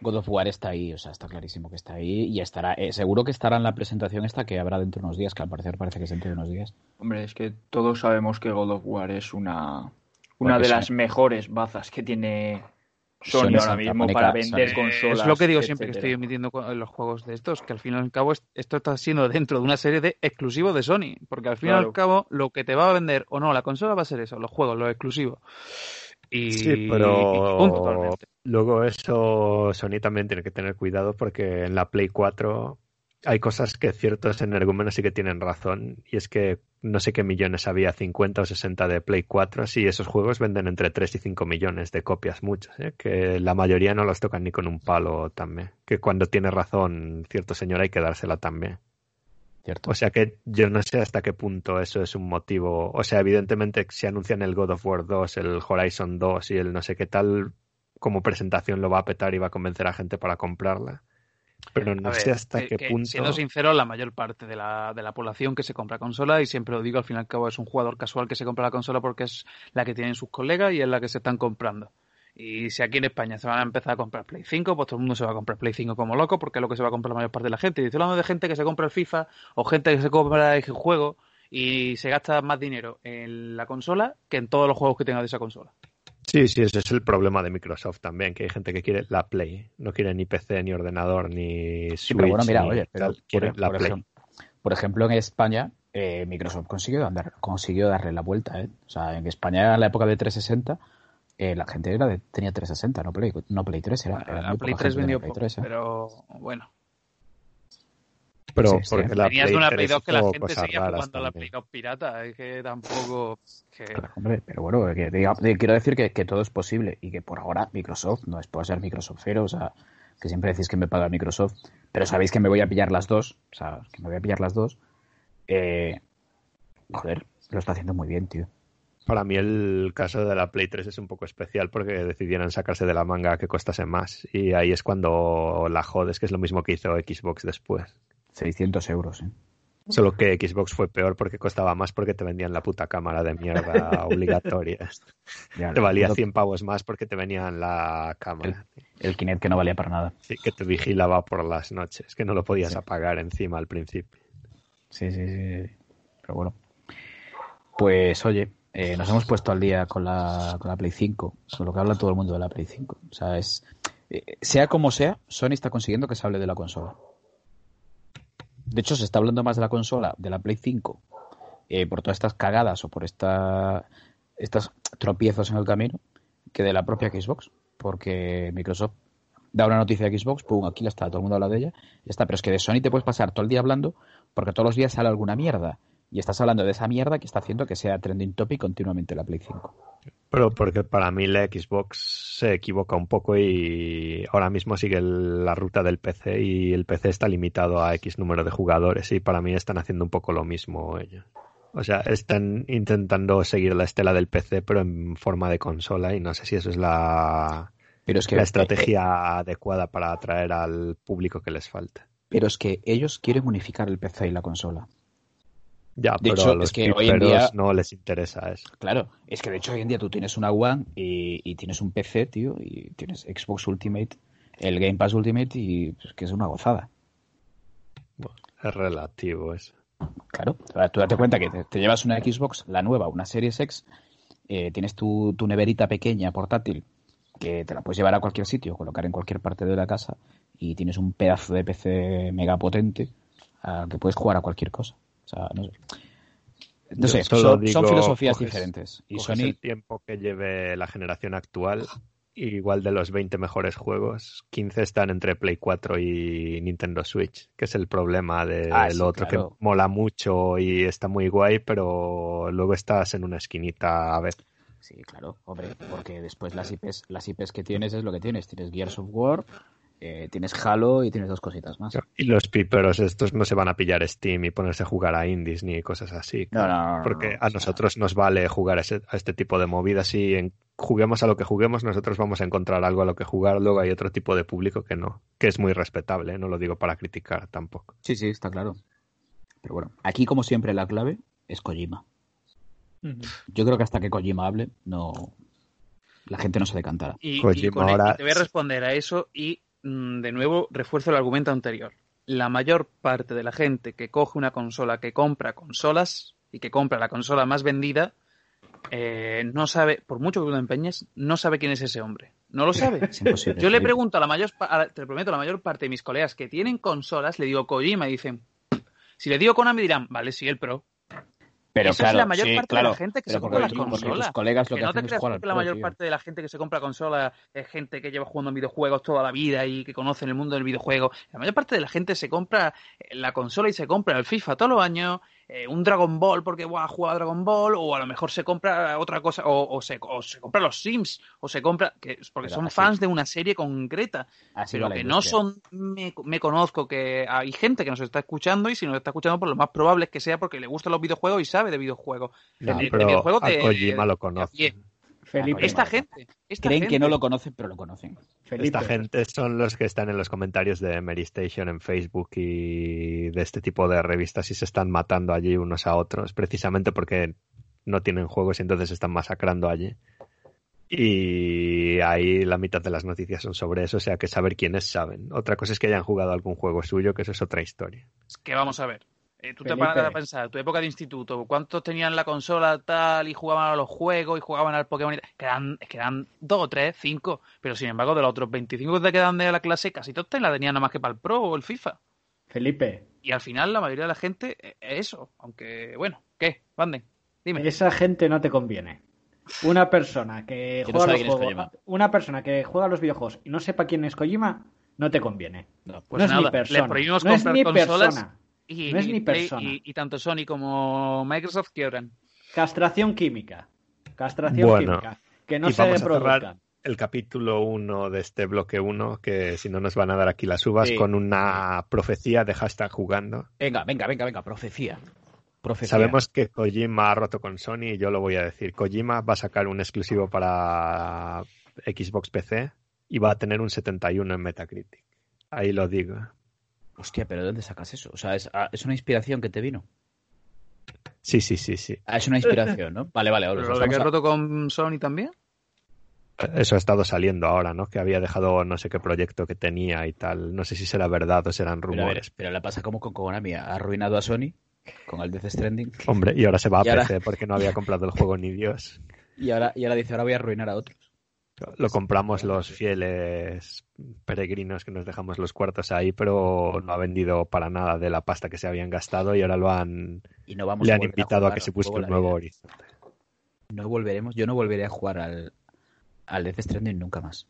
God of War está ahí, o sea, está clarísimo que está ahí y estará, eh, seguro que estará en la presentación esta que habrá dentro de unos días, que al parecer parece que es dentro de unos días. Hombre, es que todos sabemos que God of War es una, una Porque de las mejores bazas que tiene Sony, Sony ahora mismo para vender Sony. consolas. es lo que digo siempre que estoy emitiendo con- los juegos de estos, que al fin y al cabo es- esto está siendo dentro de una serie de exclusivos de Sony, porque al fin y al cabo lo que te va a vender o no la consola va a ser eso, los juegos, los exclusivos. Y, Sí, y pero punto, luego eso Sony también tiene que tener cuidado porque en la Play 4 hay cosas que ciertos energúmenos sí que tienen razón y es que no sé qué millones había, 50 o 60 de Play 4 y esos juegos venden entre 3 y 5 millones de copias, muchos, ¿eh? que la mayoría no los tocan ni con un palo también, que cuando tiene razón cierto señor hay que dársela también. ¿Cierto? O sea que yo no sé hasta qué punto eso es un motivo. O sea, evidentemente si anuncian el God of War 2, el Horizon 2 y el no sé qué tal, como presentación lo va a petar y va a convencer a gente para comprarla. Pero no sé hasta que- qué punto. Siendo sincero, la mayor parte de la, de la población que se compra consola, y siempre lo digo, al fin y al cabo es un jugador casual que se compra la consola porque es la que tienen sus colegas y es la que se están comprando. Y si aquí en España se van a empezar a comprar Play 5, pues todo el mundo se va a comprar Play 5 como loco porque es lo que se va a comprar la mayor parte de la gente. Y estoy hablando de gente que se compra el FIFA o gente que se compra el juego y se gasta más dinero en la consola que en todos los juegos que tenga de esa consola. Sí, sí, ese es el problema de Microsoft también, que hay gente que quiere la Play. No quiere ni PC, ni ordenador, ni Switch. Sí, pero bueno, mira, oye, pero tal, por, la por Play. ejemplo, por ejemplo, en España, eh, Microsoft consiguió, andar, consiguió darle la vuelta. ¿eh? O sea, en España, en la época de 360, eh, la gente era de, tenía 360, no Play, no Play 3. Era, era La Play poca 3 gente vendió poco, 3, ¿eh? pero bueno. Pero Sí, sí. porque la Venías Play de una 3 Play 2 que la gente seguía jugando a la. Play 2 pirata, es que tampoco... que- Claro, hombre, pero bueno, que diga- de- quiero decir que, que todo es posible y que por ahora Microsoft no es por ser Microsoftero, o sea, que siempre decís que me paga Microsoft, pero sabéis que me voy a pillar las dos, o sea, que me voy a pillar las dos. Eh, joder, lo está haciendo muy bien, tío. Para mí el caso de la Play 3 es un poco especial porque decidieron sacarse de la manga que costase más. Y ahí es cuando la jodes, que es lo mismo que hizo Xbox después. 600 euros, ¿eh? Solo que Xbox fue peor porque costaba más porque te vendían la puta cámara de mierda [laughs] obligatoria. Ya, Te valía lo- 100 pavos más porque te venían la cámara. El Kinect que no valía para nada. Sí, que te vigilaba por las noches, que no lo podías Sí. apagar encima al principio. Sí, sí, sí. sí. Pero bueno. Pues oye, eh, nos hemos puesto al día con la, con la Play 5, con lo que habla todo el mundo de la Play 5. O sea, es. eh, sea como sea, Sony está consiguiendo que se hable de la consola. De hecho, se está hablando más de la consola, de la Play 5, eh, por todas estas cagadas o por esta, estos tropiezos en el camino, que de la propia Xbox. Porque Microsoft da una noticia de Xbox, pum, aquí la está, todo el mundo habla de ella, ya está. Pero es que de Sony te puedes pasar todo el día hablando porque todos los días sale alguna mierda. Y estás hablando de esa mierda que está haciendo que sea trending topic continuamente la Play 5. Pero porque para mí la Xbox se equivoca un poco y ahora mismo sigue la ruta del PC y el PC está limitado a X número de jugadores y para mí están haciendo un poco lo mismo ellos. O sea, están intentando seguir la estela del PC pero en forma de consola y no sé si eso es la, Pero es que, la estrategia adecuada para atraer al público que les falta. pero es que ellos quieren unificar el PC y la consola. Ya, De pero hecho, a los es que hoy en día- no les interesa eso. Claro, es que de hecho hoy en día tú tienes una One y, y tienes un PC, tío, y tienes Xbox Ultimate, el Game Pass Ultimate y pues, que es una gozada. Es relativo eso. Claro, tú date cuenta que te, te llevas una Xbox, la nueva, una Series X, eh, tienes tu, tu neverita pequeña, portátil, que te la puedes llevar a cualquier sitio, colocar en cualquier parte de la casa, y tienes un pedazo de PC mega potente al que puedes jugar a cualquier cosa. Sea, no sé. No son, digo, son filosofías coges- diferentes. Y Sony, el tiempo que lleve la generación actual, igual de los 20 mejores juegos, 15 están entre Play 4 y Nintendo Switch, que es el problema de Ah, sí, otro claro. que mola mucho y está muy guay, pero luego estás en una esquinita a ver. sí, claro, hombre, porque después las IPs, las IPs que tienes es lo que tienes. Tienes Gears of War, eh, tienes Halo y tienes dos cositas más. Y los piperos estos no se van a pillar Steam y ponerse a jugar a indies ni cosas así. No, no, no, no, Porque no, a nosotros nos vale jugar a, ese- a este tipo de movidas y en- juguemos a lo que juguemos, nosotros vamos a encontrar algo a lo que jugar. Luego hay otro tipo de público que no, que es muy respetable, ¿eh? no lo digo para criticar tampoco. Sí, sí, está claro. Pero bueno, aquí como siempre la clave es Kojima. Yo creo que hasta que Kojima hable, no la gente no se decantará. Y, y con- ahora- te voy a responder a eso y de nuevo refuerzo el argumento anterior. La mayor parte de la gente que coge una consola, que compra consolas y que compra la consola más vendida, eh, no sabe, por mucho que tú te empeñes, no sabe quién es ese hombre. No lo sabe. Yo le pregunto a la mayor, te prometo, a la mayor parte de mis colegas que tienen consolas, le digo Kojima y dicen, si le digo Konami dirán, vale, sí, el Pro. Pero es claro, la mayor sí, parte claro, de la gente que se compra las tú- porque consolas. tus colegas lo que, que no te creas que la mayor tío. parte de la gente que se compra consolas es gente que lleva jugando videojuegos toda la vida y que conoce el mundo del videojuego. La mayor parte de la gente se compra eh, la consola y se compra el FIFA todos los años, eh, un Dragon Ball porque buah, juega a Dragon Ball, o a lo mejor se compra otra cosa, o, o se, o se compra los Sims, o se compra, que, porque Pero son así- fans de una serie concreta. Así pero que no son me, me conozco que hay gente que nos está escuchando y si nos está escuchando pues lo más probable es que sea porque le gustan los videojuegos y sabe de videojuegos. No, de- videojuegos a lo conoce. Felipe, esta gente esta Creen que no lo conocen, pero lo conocen. Felipe, Esta gente son los que están en los comentarios de Mary Station en Facebook y de este tipo de revistas y se están matando allí unos a otros, precisamente porque no tienen juegos y entonces se están masacrando allí. Y ahí la mitad de las noticias son sobre eso, o sea que saber quiénes saben. Otra cosa es que hayan jugado algún juego suyo, que eso es otra historia. Es que vamos a ver eh, tú te Felipe. paras a pensar tu época de instituto cuántos tenían la consola tal y jugaban a los juegos y jugaban al Pokémon y tal? quedan quedan dos o tres cinco pero sin embargo de los otros 25 que te quedan de la clase casi todos te la tenían nada más que para el Pro o el FIFA Felipe, y al final la mayoría de la gente eh, es eso aunque bueno ¿qué? Vanden dime esa gente no te conviene. Una persona que [laughs] no juega sabe los es juegos, Kojima. una persona que juega a los videojuegos y no sepa quién es Kojima, no te conviene. No, Pues no es nada, ni persona. le prohibimos no es comprar ni consolas persona. Y, No es y ni persona. y- y tanto Sony como Microsoft quiebran Castración química. Castración Bueno, química. Que no y se vamos a reproduzcan. cerrar el capítulo 1 de este bloque 1, que si no nos van a dar aquí las uvas, Sí. con una profecía de hashtag jugando. Venga, venga, venga, venga, profecía. Profecía. Sabemos que Kojima ha roto con Sony y yo lo voy a decir. Kojima va a sacar un exclusivo para Xbox PC y va a tener un 71 en Metacritic. Ahí lo digo. Hostia, pero ¿de dónde sacas eso? O sea, es, ah, es una inspiración que te vino. Sí, sí, sí, sí. Ah, es una inspiración, ¿no? Vale, vale. pero os lo de que a- roto con Sony también Eso ha estado saliendo ahora, ¿no? Que había dejado no sé qué proyecto que tenía y tal. No sé si será verdad o serán Pero, a ver, rumores. pero le pasa como con Konami. Ha arruinado a Sony con el Death Stranding. Hombre, y ahora se va a Y ahora- PC porque no había comprado el juego ni Dios. [laughs] Y ahora, y ahora dice, ahora voy a arruinar a otros. Lo compramos los fieles peregrinos que nos dejamos los cuartos ahí, pero no ha vendido para nada de la pasta que se habían gastado y ahora lo han, Y no vamos le han invitado a, que se busque un nuevo horizonte. No volveremos, yo no volveré a jugar al, al Death Stranding nunca más.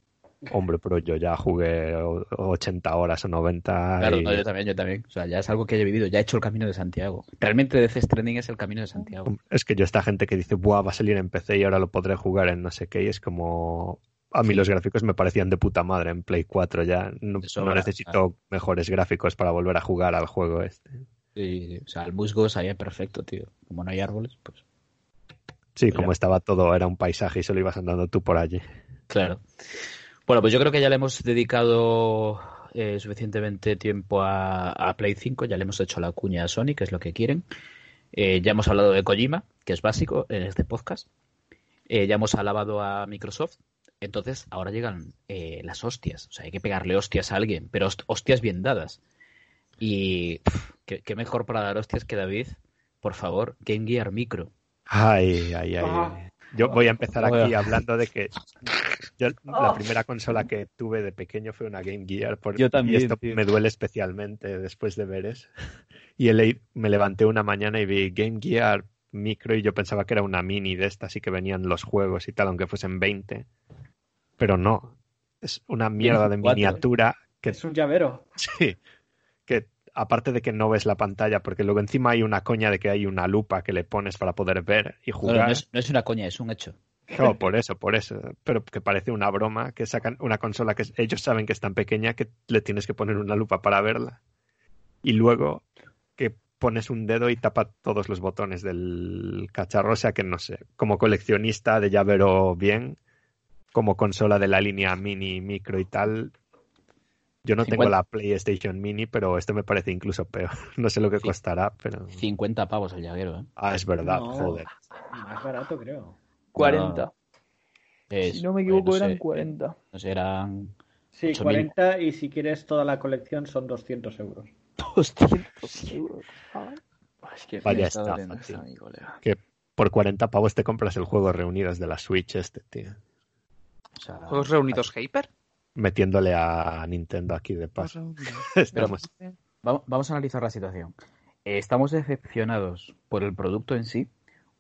Hombre, pero yo ya jugué o- 80 horas o 90 Claro, y- no, yo también, yo también. O sea, ya es algo que he vivido, ya he hecho el camino de Santiago. Realmente Death Stranding es el camino de Santiago. es que yo esta gente que dice, Buah, va a salir en PC y ahora lo podré jugar en no sé qué, y es como... A mí Sí. los gráficos me parecían de puta madre en Play 4 ya. No, De sobra, no necesito mejores gráficos para volver a jugar al juego este. Sí, o sea, el musgo salía perfecto, tío. Como no hay árboles, pues. Sí, Mira. como estaba todo, era un paisaje y solo ibas andando tú por allí. Claro. Bueno, pues yo creo que ya le hemos dedicado eh, suficientemente tiempo a, a Play 5, ya le hemos hecho la cuña a Sony, que es lo que quieren. Eh, ya hemos hablado de Kojima, que es básico en este podcast. Eh, ya hemos alabado a Microsoft. Entonces, ahora llegan eh, las hostias. O sea, hay que pegarle hostias a alguien, pero host- hostias bien dadas. Y ¿qué, qué mejor para dar hostias que David. Por favor, Game Gear Micro. Ay, ay, ay. Ah. Yo voy a empezar aquí hablando de que yo la primera consola que tuve de pequeño fue una Game Gear. por- Yo también, Y esto tío. me duele especialmente después de ver eso. Y leí- me levanté una mañana y vi Game Gear micro y yo pensaba que era una mini de estas y que venían los juegos y tal, aunque fuesen 20. Pero no. Es una mierda de miniatura que Es un llavero. Sí, que aparte de que no ves la pantalla, porque luego encima hay una coña de que hay una lupa que le pones para poder ver y no, jugar. no es, no es una coña, es un hecho. No, por eso, por eso. Pero que parece una broma que sacan una consola que ellos saben que es tan pequeña que le tienes que poner una lupa para verla. Y luego que pones un dedo y tapa todos los botones del cacharro. O sea que no sé, como coleccionista de llavero bien, como consola de la línea mini, micro y tal. Yo no tengo 50. la PlayStation Mini, pero esto me parece incluso peor. [laughs] No sé lo que costará, pero. 50 pavos el llaguero, ¿eh? Ah, es verdad, No. joder. Más barato, creo. 40. Es- si no me equivoco, no sé, eran 40. No sé, eran Sí, 8.000. 40 y si quieres toda la colección son 200 euros. 200 euros. Es que Vaya está mi colega. Que por 40 pavos te compras el juego reunidos de la Switch este, tío. O sea, ¿Juegos reunidos Hyper? Metiéndole a Nintendo aquí de paso. [laughs] Estamos. Vamos, vamos a analizar la situación. Eh, ¿Estamos decepcionados por el producto en sí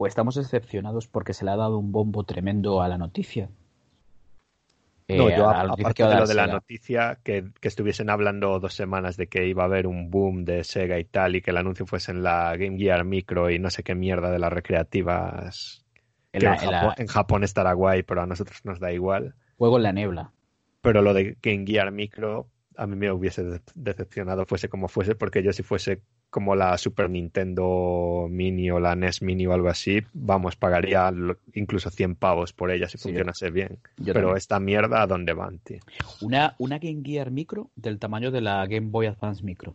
o estamos decepcionados porque se le ha dado un bombo tremendo a la noticia? Eh, No, yo a aparte de lo de la Sega. noticia, que, que estuviesen hablando dos semanas de que iba a haber un boom de Sega y tal, y que el anuncio fuese en la Game Gear Micro y no sé qué mierda de las recreativas. En que la- en, en la- Japón, en Japón estará guay, pero a nosotros nos da igual. Juego en la niebla. Pero lo de Game Gear Micro a mí me hubiese de- decepcionado, fuese como fuese, porque yo si fuese como la Super Nintendo Mini o la NES Mini o algo así, vamos, pagaría lo- incluso 100 pavos por ella si Sí, yo- funcionase bien. yo Pero también. esta mierda, ¿a dónde van, tío? Una, una Game Gear Micro del tamaño de la Game Boy Advance Micro.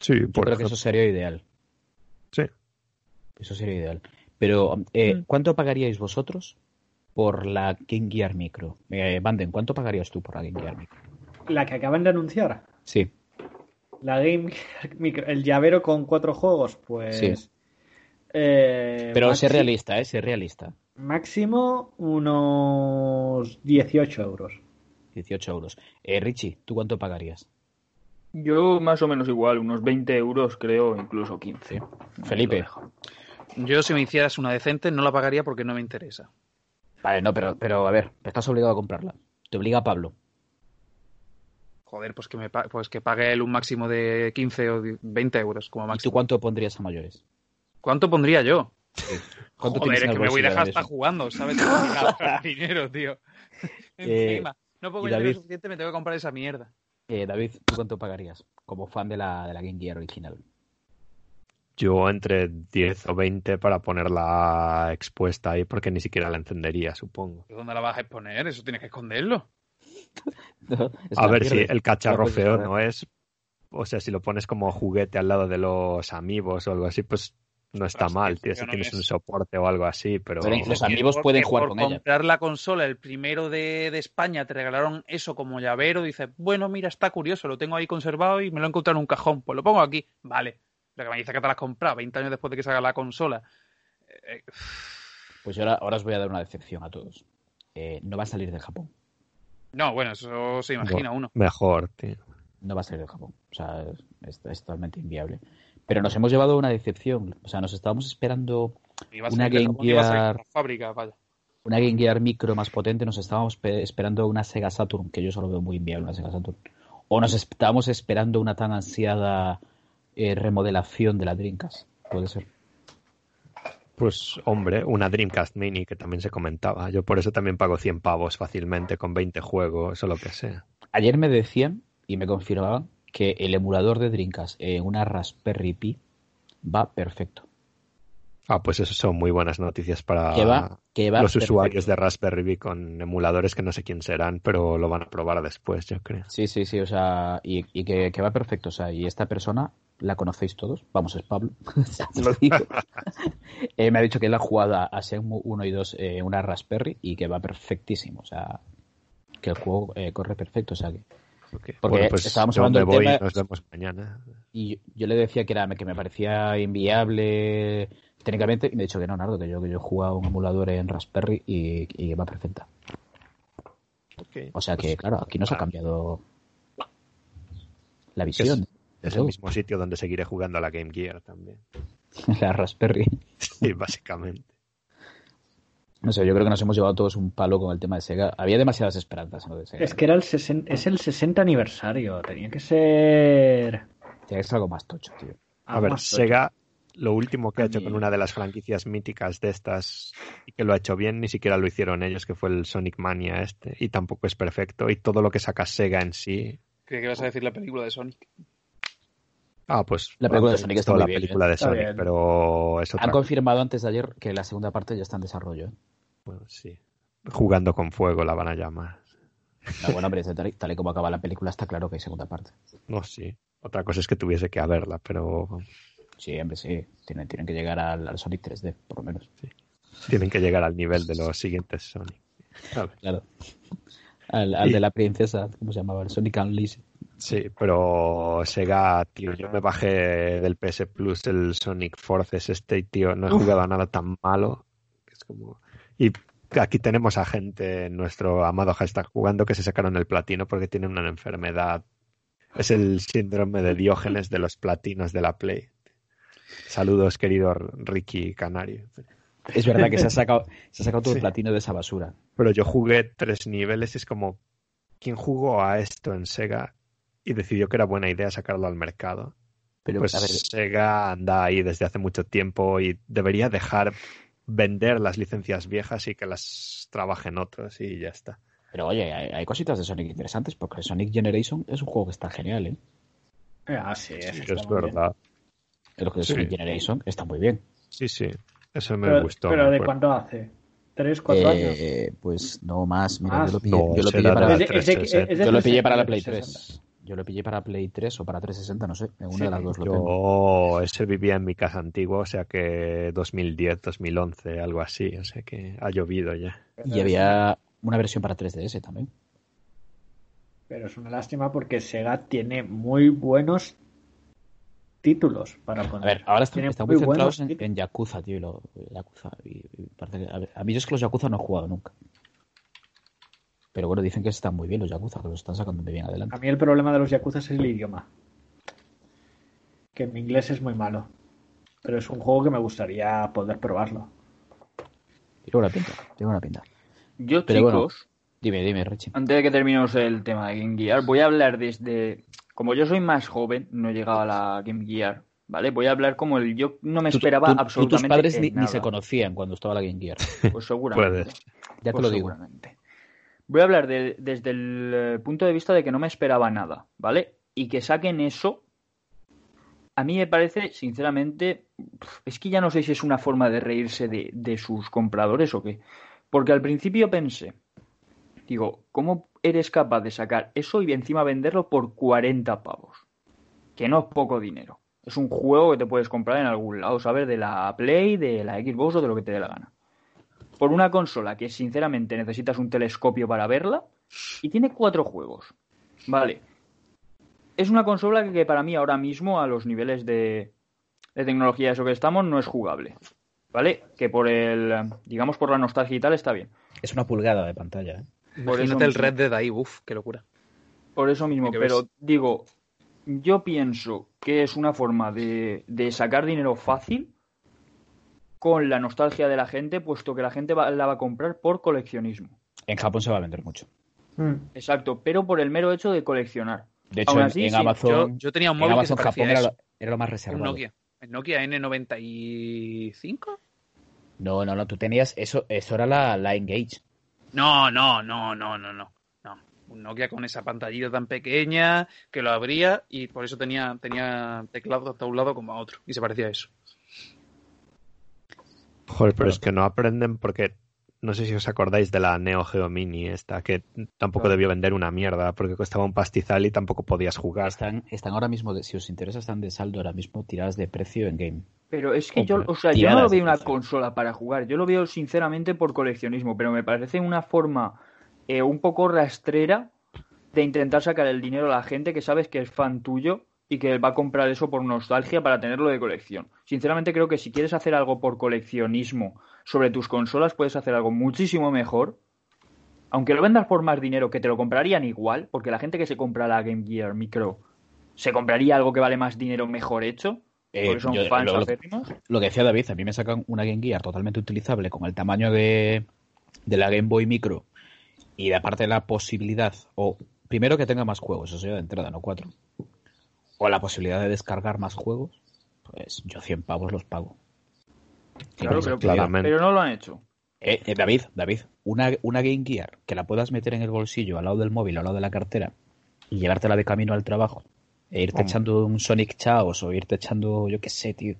Sí, Yo creo que eso sería ideal. Sí. Eso sería ideal. Pero, eh, Mm. ¿cuánto pagaríais vosotros por la Game Gear Micro? Eh, Banden, ¿cuánto pagarías tú por la Game Gear Micro? La que acaban de anunciar, Sí. La Game [laughs] el llavero con cuatro juegos, pues. Sí. eh, Pero sé realista, ¿eh? Sé realista. Máximo unos 18 euros. 18 euros. Eh, Richie, ¿tú cuánto pagarías? Yo más o menos igual, unos 20 euros creo, incluso 15. Ahí Felipe. Yo, si me hicieras una decente, no la pagaría porque no me interesa. Vale, no, pero, pero a ver, estás obligado a comprarla. Te obliga Pablo. Joder, pues que, me pues que pague él un máximo de 15 o 20 euros como ¿Y máximo. tú cuánto pondrías a mayores? ¿Cuánto pondría yo? ¿Cuánto Joder, es que me voy bolsillo de ahora hasta jugando, ¿sabes? [laughs] Dinero, tío. Eh, Encima. No pongo y el dinero David. suficiente, me tengo que comprar esa mierda. Eh, David, ¿tú cuánto pagarías como fan de la, de la Game Gear original? Yo entre 10 o 20 para ponerla expuesta ahí, porque ni siquiera la encendería, supongo. ¿Dónde la vas a exponer? Eso tienes que esconderlo. [laughs] A ver si el cacharro feo no es. O sea, si lo pones como juguete al lado de los amigos o algo así, pues no está mal, tío. Si no tienes es. un soporte o algo así, pero. Pero los amigos pueden jugar por con ella. comprar la consola, el primero de, de España, te regalaron eso como llavero. Dices, bueno, mira, está curioso, lo tengo ahí conservado y me lo he encontrado en un cajón. Pues lo pongo aquí. Vale. Lo que me dice que te la has comprado 20 años después de que salga la consola. Eh, eh, Pues yo ahora, ahora os voy a dar una decepción a todos. Eh, no va a salir de Japón. No, bueno, eso se imagina uno. Mejor, tío. No va a salir de Japón. O sea, es, es totalmente inviable. Pero nos hemos llevado una decepción. O sea, nos estábamos esperando Una Game Gear- fábrica, vaya. una Game Gear Micro más potente. Nos estábamos pe- esperando una Sega Saturn, que yo solo veo muy inviable una Sega Saturn. O nos estábamos esperando una tan ansiada eh, remodelación de la Dreamcast. Puede ser. Pues, hombre, una Dreamcast Mini que también se comentaba. Yo por eso también pago 100 pavos fácilmente con 20 juegos o lo que sea. Ayer me decían y me confirmaban que el emulador de Dreamcast en una Raspberry Pi va perfecto. Ah, pues eso son muy buenas noticias para Que va, que va los perfecto. usuarios de Raspberry Pi con emuladores que no sé quién serán, pero lo van a probar después, yo creo. Sí, sí, sí, o sea, y, y que, que va perfecto, o sea, y esta persona la conocéis todos, vamos, es Pablo, [laughs] [laughs] Ya os lo digo. [laughs] Eh, me ha dicho que él ha jugado a, Shenmue 1 y 2 eh, una Raspberry y que va perfectísimo, o sea, que el juego eh, corre perfecto, o sea, que... Ok. Porque Bueno, pues estábamos hablando del voy tema- y nos vemos mañana. Y yo, yo le decía que era que me parecía inviable técnicamente, y me ha dicho que no, Nardo, que yo, que yo he jugado un emulador en Raspberry y, y va perfecta. O sea que, Pues, claro, aquí nos ha ah, cambiado la visión. Es el mismo sitio donde seguiré jugando a la Game Gear también. [laughs] la Raspberry. Sí, básicamente. No sé, yo creo que nos hemos llevado todos un palo con el tema de Sega. Había demasiadas esperanzas en lo de Sega. Es que era el 60, es el 60 aniversario. Tenía que ser. Tiene que ser algo más tocho, tío. A algo ver. Sega lo último que ha hecho con una de las franquicias míticas de estas y que lo ha hecho bien, ni siquiera lo hicieron ellos, que fue el Sonic Mania este, y tampoco es perfecto. Y todo lo que saca Sega en sí. Que vas a decir la película de Sonic. Ah, pues. La película de antes Sonic está muy la bien, película ¿eh? de Sonic, bien. pero es otra Han confirmado antes de ayer que la segunda parte ya está en desarrollo. ¿eh? Bueno, sí. Jugando con fuego la van a llamar. No, bueno, hombre, [laughs] tal y, tal y como acaba la película está claro que hay segunda parte. No, sí. Otra cosa es que tuviese que haberla, pero Sí, hombre, sí. Tienen, tienen que llegar al, al Sonic 3D, por lo menos. tienen que llegar al nivel de los siguientes Sonic. Claro. Al, al Y- de la princesa, ¿cómo se llamaba? El Sonic Unleashed. Sí, pero Sega, tío, yo me bajé del PS Plus el Sonic Forces este y, tío, no he jugado a nada tan malo. que Es como... Y aquí tenemos a gente en nuestro amado hashtag jugando que se sacaron el platino porque tienen una enfermedad. Es el síndrome de Diógenes de los platinos de la Play. Saludos, querido Ricky Canario. Es verdad que se ha [laughs] sacado, se ha sacado todo Sí. el platino de esa basura. Pero yo jugué tres niveles y es como, ¿quién jugó a esto en Sega y decidió que era buena idea sacarlo al mercado? Pero, Pues a ver, Sega anda ahí desde hace mucho tiempo y debería dejar vender las licencias viejas y que las trabajen otros y ya está. pero oye, hay, hay cositas de Sonic interesantes porque Sonic Generation es un juego que está genial, ¿eh? Ah, sí, Sí, está es muy bien. verdad. El que de Sí. Sonic Generation está muy bien. Sí, sí. Eso me Pero, gustó. pero me ¿de cuánto hace? ¿Tres, cuatro años? Eh, pues no más. Mira, Más. yo lo pillé, No, yo lo pillé era para de la, la Es de- es de- 360. es de yo lo pillé para la 360. Play 3. Yo lo pillé para Play 3 o para 360, no sé. En una Sí, de las dos lo tengo. Yo ese vivía en mi casa antigua, o sea que 2010, 2011, algo así. O sea que ha llovido ya. Y había una versión para 3DS también. Pero es una lástima porque Sega tiene muy buenos títulos para A poner. ver, ahora están, muy, buenos centrados en, en Yakuza, tío. y lo- Yakuza, y, y parece que- a, ver, a mí yo es que los Yakuza no he jugado nunca. Pero bueno, dicen que están muy bien los Yakuza, que los están sacando muy bien adelante. A mí el problema de los Yakuza es el idioma. Que mi inglés es muy malo. Pero es un juego que me gustaría poder probarlo. Tiene buena pinta, tiene buena pinta. Yo, Pero bueno. chicos, Dime, dime, Richie. antes de que terminemos el tema de Game Gear, voy a hablar desde. Como yo soy más joven, no he llegado a la Game Gear, ¿vale? Voy a hablar como el. Yo no me esperaba tú- tú- absolutamente. tus padres ni, se conocían cuando estaba la Game Gear. Pues seguramente. Puedes. [laughs] Ya te Pues lo digo. seguramente. Voy a hablar de- desde el eh, punto de vista de que no me esperaba nada, ¿vale? Y que saquen eso, a mí me parece, sinceramente, es que ya no sé si es una forma de reírse de, de sus compradores o qué. Porque al principio pensé, digo, ¿cómo eres capaz de sacar eso y encima venderlo por 40 pavos? Que no es poco dinero. Es un juego que te puedes comprar en algún lado, ¿sabes? De la Play, de la Xbox o de lo que te dé la gana por una consola que sinceramente necesitas un telescopio para verla y tiene cuatro juegos. Vale. Es una consola que, que para mí ahora mismo a los niveles de, de tecnología eso que estamos no es jugable. ¿Vale? Que por el, digamos por la nostalgia y tal está bien. Es una pulgada de pantalla. ¿eh? Por eso Imagínate el mismo. Red Dead ahí, uff, qué locura. Por eso mismo, ¿Qué pero ves? digo, yo pienso que es una forma de, de sacar dinero fácil con la nostalgia de la gente, puesto que la gente va- la va a comprar por coleccionismo. En Japón se va a vender mucho. Mm. Exacto, pero por el mero hecho de coleccionar. De hecho, Aún en, así, en sí, Yo, Amazon, yo tenía un en móvil que Amazon se Japón era lo, era lo más Un reservado. Nokia. El Nokia N95. No, no, no, tú tenías eso, eso era la, la Engage. No, no, no, no, no, no. no. Un Nokia con esa pantallita tan pequeña que lo abría y por eso tenía, tenía teclado tanto a un lado como a otro. Y se parecía a eso. Joder, pero es que no aprenden porque no sé si os acordáis de la Neo Geo Mini esta, que tampoco Claro. debió vender una mierda porque costaba un pastizal y tampoco podías jugar. Están, están ahora mismo, de- si os interesa, están de saldo ahora mismo tiradas de precio en game. Pero es que yo, o sea, yo no lo veo una precio. consola para jugar, yo lo veo sinceramente por coleccionismo, pero me parece una forma eh, un poco rastrera de intentar sacar el dinero a la gente que sabes que es fan tuyo y que va a comprar eso por nostalgia para tenerlo de colección. Sinceramente creo que si quieres hacer algo por coleccionismo sobre tus consolas, puedes hacer algo muchísimo mejor. Aunque lo vendas por más dinero, que te lo comprarían igual, porque la gente que se compra la Game Gear Micro se compraría algo que vale más dinero mejor hecho, Eh, porque son yo- fans lo- lo-. Lo que decía David, a mí me sacan una Game Gear totalmente utilizable con el tamaño de, de la Game Boy Micro y de aparte la posibilidad, o primero que tenga más juegos, eso ya de entrada, no cuatro, o la posibilidad de descargar más juegos, Pues yo 100 pavos los pago. Claro, pero, claramente. pero no lo han hecho. Eh, eh, David, David, una, una Game Gear que la puedas meter en el bolsillo al lado del móvil, al lado de la cartera y llevártela de camino al trabajo e irte Hombre. echando un Sonic Chaos o irte echando, yo qué sé, tío.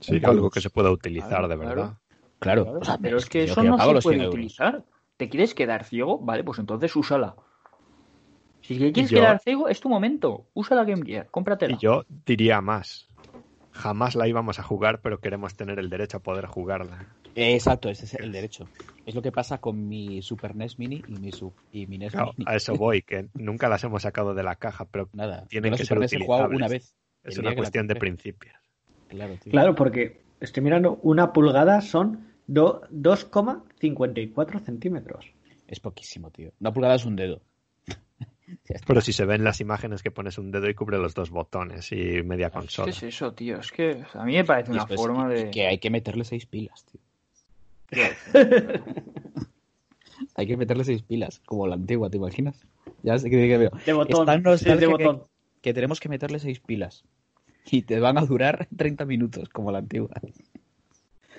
Sí, algo que se pueda utilizar Claro, de verdad. Claro, Claro, o sea, pero es que eso no se puede 100 euros. utilizar. ¿Te quieres quedar ciego? Vale, pues entonces úsala. Si te quieres Yo- quedar ciego, es tu momento. Usa la Game Gear, cómpratela. Y yo diría más. Jamás la íbamos a jugar, pero queremos tener el derecho a poder jugarla. Exacto, ese es el derecho. Es lo que pasa con mi Super NES Mini y mi, sub, y mi NES Claro, Mini. a eso voy, [laughs] que nunca las hemos sacado de la caja, pero Nada, tienen que Super ser he jugado una utilizables. vez. es una cuestión de principios. Claro, tío. Claro, porque estoy mirando, una pulgada son do- 2,54 centímetros. Es poquísimo, tío. Una pulgada es un dedo. Pero si se ven las imágenes que pones un dedo y cubre los dos botones y media ¿Qué consola. es eso, tío? Es que a mí me parece una después- forma de... que hay que meterle seis pilas, tío. [laughs] hay que meterle seis pilas, como la antigua, ¿te imaginas? Ya sé que, que veo. De botón. Es tan sí, de nostálgica que- botón. que tenemos que meterle seis pilas. Y te van a durar [laughs] 30 minutos, como la antigua.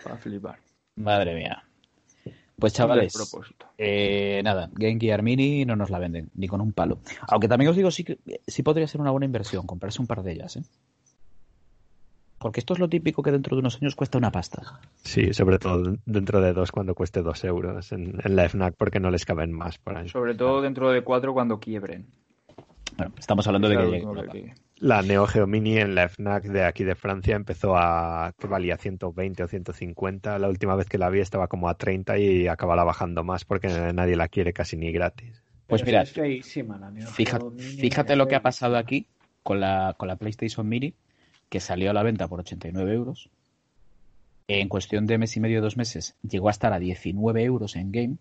Para flipar. Madre mía. Pues chavales, eh, nada, Game Gear Mini no nos la venden, ni con un palo. Aunque también os digo, sí, que, sí podría ser una buena inversión comprarse un par de ellas, ¿eh? Porque esto es lo típico que dentro de unos años cuesta una pasta. Sí, sobre todo dentro de dos cuando cueste dos euros en, en la FNAC porque no les caben más por ahí. Sobre todo dentro de cuatro cuando quiebren. Bueno, estamos hablando de que Claro, La Neo Geo Mini en la FNAC de aquí de Francia empezó a que valía 120 o 150. La última vez que la vi estaba como a 30 y acabará bajando más porque nadie la quiere casi ni gratis. Pues Pero mira, es feísima la Neo Fíjate, Geo Mini, fíjate lo que ha pasado aquí con la, con la PlayStation Mini, que salió a la venta por 89 euros. En cuestión de mes y medio, dos meses, llegó a estar a 19 euros en game.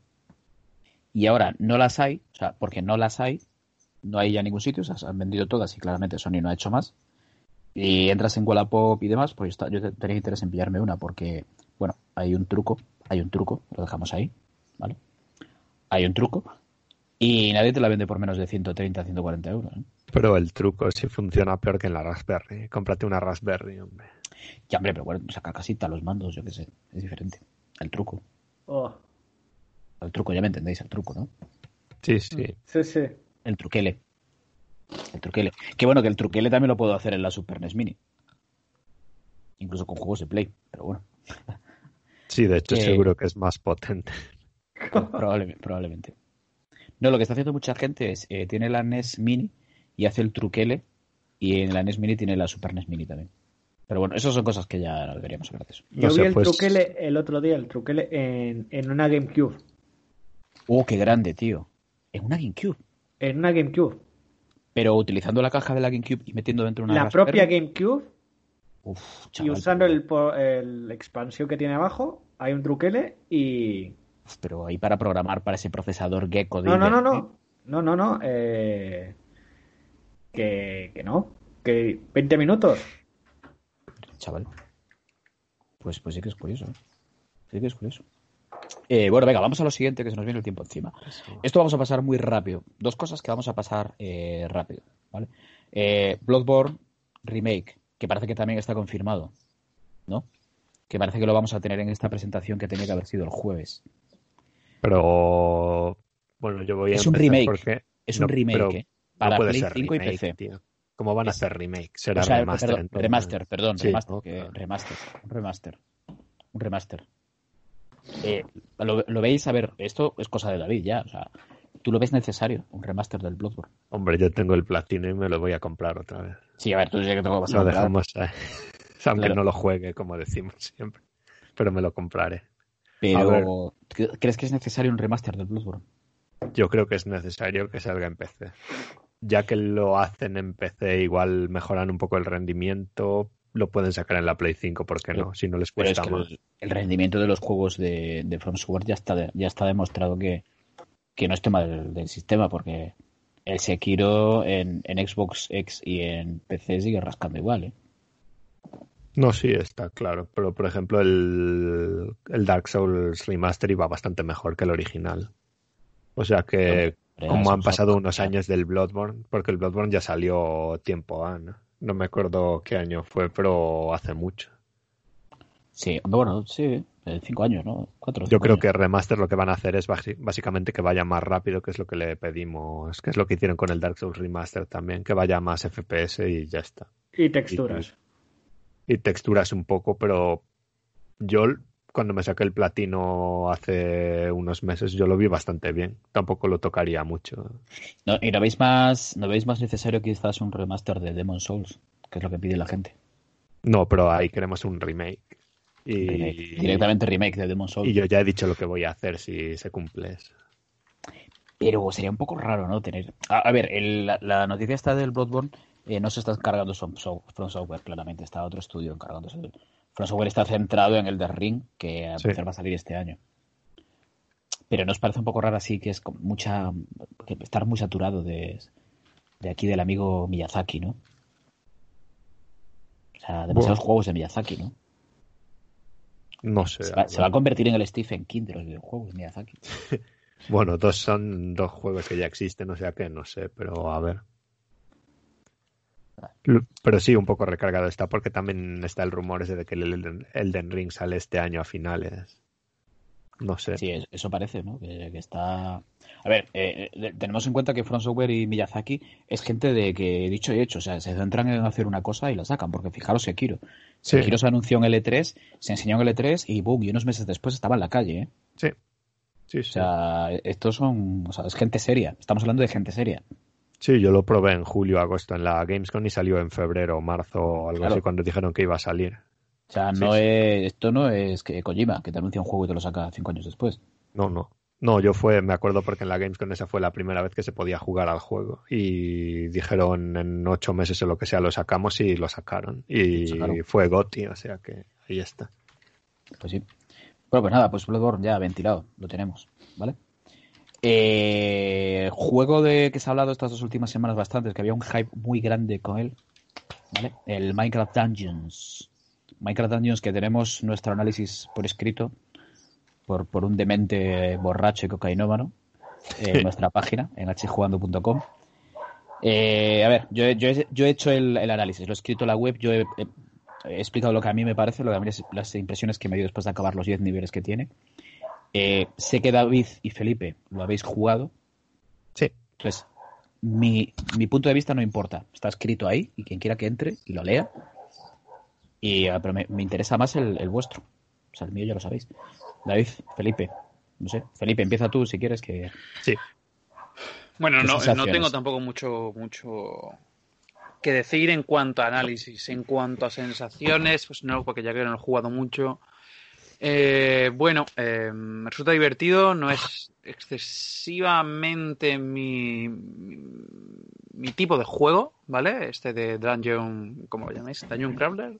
Y ahora no las hay, o sea, porque no las hay, no hay ya ningún sitio, o sea, se han vendido todas y claramente Sony no ha hecho más. Y entras en Wallapop y demás, pues yo, yo te- tenía interés en pillarme una porque, bueno, hay un truco, hay un truco, lo dejamos ahí, ¿vale? Hay un truco y nadie te la vende por menos de 130, 140 euros. ¿eh? Pero el truco sí funciona peor que en la Raspberry. Cómprate una Raspberry, hombre. Ya, hombre, pero bueno, saca casita los mandos, yo qué sé, es diferente. El truco, Oh, el truco, ya me entendéis, el truco, ¿no? Sí, sí. sí, sí. El truquele. El truquele. Que bueno, que el truquele también lo puedo hacer en la Super NES Mini. Incluso con juegos de Play, pero bueno, [laughs] Sí, de hecho Eh, seguro que es más potente. [laughs] probable- probablemente. No, lo que está haciendo mucha gente es, eh, tiene la NES Mini y hace el truquele y en la NES Mini tiene la Super NES Mini también. Pero bueno, esas son cosas que ya deberíamos hablar de eso. Yo No vi sé, el pues- truquele el otro día, el truquele en, en una GameCube. Oh, qué grande, tío. En una GameCube. En una GameCube. Pero utilizando la caja de la GameCube y metiendo dentro una la Raspberry. propia GameCube Uf, y chaval, usando el, expansión que tiene abajo, hay un truquele y... Pero ahí para programar para ese procesador Gecko de No, no, no, no. No, no, no. eh, Que, que no. Que 20 minutos. Chaval. Pues, pues sí que es curioso. ¿eh? Sí que es curioso. Eh, bueno, venga, vamos a lo siguiente que se nos viene el tiempo encima. Esto vamos a pasar muy rápido. Dos cosas que vamos a pasar eh, rápido. ¿vale? Eh, Bloodborne Remake, que parece que también está confirmado. ¿No? Que parece que lo vamos a tener en esta presentación que tenía que haber sido el jueves. Pero bueno, yo voy a Es un remake. porque Es no, un remake, ¿eh? no Para puede Play ser 5 y PC. tío. ¿Cómo van a hacer remake? Será O sea, remaster. perdón, remaster, perdón, Sí, remaster, remaster, un remaster, un remaster. Eh, lo, lo veis, a ver, esto es cosa de David ya, o sea, tú lo ves necesario, un remaster del Bloodborne. Hombre, yo tengo el platino y me lo voy a comprar otra vez. Sí, a ver, tú ya que tengo que pasar Lo dejamos. [laughs] Aunque Claro. no lo juegue, como decimos siempre. Pero me lo compraré. Pero, ¿crees que es necesario un remaster del Bloodborne? Yo creo que es necesario que salga en PC. Ya que lo hacen en PC, igual mejoran un poco el rendimiento. Lo pueden sacar en la Play 5, ¿por qué Pero- no? Si no les es cuesta que más. el, el rendimiento de los juegos de, de From Software ya está, ya está demostrado que, que no es tema del, del sistema, porque el Sekiro en, en Xbox X y en PC sigue rascando igual, ¿eh? No, sí, está claro. Pero, por ejemplo, el, el Dark Souls Remaster iba bastante mejor que el original. O sea que, como han pasado unos años del Bloodborne, porque el Bloodborne ya salió tiempo A, ¿no? No me acuerdo qué año fue, pero hace mucho. Sí, bueno, sí, eh, cinco años, ¿no? Cuatro. Yo creo años. que remaster lo que van a hacer es básicamente que vaya más rápido, que es lo que le pedimos, que es lo que hicieron con el Dark Souls Remaster también, que vaya más FPS y ya está. Y texturas. Y texturas un poco, pero yo cuando me saqué el platino hace unos meses, yo lo vi bastante bien. Tampoco lo tocaría mucho. No, ¿Y no veis más, no veis más necesario quizás un remaster de Demon Souls? Que es lo que pide la gente. No, pero ahí queremos un remake. Y, Remake. Directamente remake de Demon Souls. y yo ya he dicho lo que voy a hacer si se cumple eso. Pero sería un poco raro, ¿no? Tener. A, a ver, el- la, la noticia está del Bloodborne. eh, no se está encargando From, So- From Software, claramente. Está otro estudio encargándose. del- Software está centrado en el de Ring, que a Sí. va a salir este año. Pero nos parece un poco raro así que es con mucha. que estar muy saturado de, de aquí del amigo Miyazaki, ¿no? O sea, demasiados Bueno. juegos de Miyazaki, ¿no? No sé. Se va, se va a convertir en el Stephen King de los videojuegos, Miyazaki. [laughs] Bueno, dos son dos juegos que ya existen, o sea que no sé, pero a ver. Pero sí, un poco recargado está, porque también está el rumor ese de que el Elden- Ring sale este año a finales. No sé. Sí, es- eso parece, ¿no? Que, que está. A ver, eh, eh, tenemos en cuenta que From Software y Miyazaki es gente de que dicho y hecho, o sea, se centran en hacer una cosa y la sacan, porque fijaros Sekiro. Sí. Sekiro se anunció en L3, se enseñó en L3 y boom, y unos meses después estaba en la calle, ¿eh? Sí. Sí, O sí. sea, estos son, o sea, es gente seria, estamos hablando de gente seria. Sí, yo lo probé en julio, agosto en la Gamescom y salió en febrero, marzo o algo Claro. así cuando dijeron que iba a salir. O sea, no sí. es, esto no es que Kojima, que te anuncia un juego y te lo saca cinco años después. No, no. No, yo fue, me acuerdo porque en la Gamescom esa fue la primera vez que se podía jugar al juego. Y dijeron en ocho meses o lo que sea lo sacamos y lo sacaron. Y Sacaron. fue Gotti, o sea que ahí está. Pues sí. Bueno, pues nada, pues Bloodborne ya ventilado, lo tenemos, ¿vale? Eh, juego de que se ha hablado estas dos últimas semanas bastante, que había un hype muy grande con él, ¿vale? El Minecraft Dungeons. Minecraft Dungeons que tenemos nuestro análisis por escrito por, por un demente borracho y cocainómano en nuestra página, en hjugando.com. Eh, a ver, yo, he- yo, he- yo he hecho el, el análisis, lo he escrito en la web, yo he, he- he explicado lo que a mí me parece, lo que a mí es- las impresiones que me dio después de acabar los 10 niveles que tiene. Eh, sé que David y Felipe lo habéis jugado. Sí. Entonces, mi, mi punto de vista no importa. Está escrito ahí y quien quiera que entre y lo lea. Y, ah, pero me, me interesa más el, el vuestro. O sea, el mío ya lo sabéis. David, Felipe. No sé. Felipe, empieza tú si quieres que... Sí. Bueno, ¿Qué no, no sensaciones? tengo tampoco mucho, mucho que decir en cuanto a análisis. En cuanto a sensaciones, pues no, porque ya que no lo he jugado mucho. Eh, bueno, eh, me resulta divertido, no es excesivamente mi, mi, mi tipo de juego, ¿vale? Este de Dungeon, ¿cómo lo llamáis? Dungeon Crawler.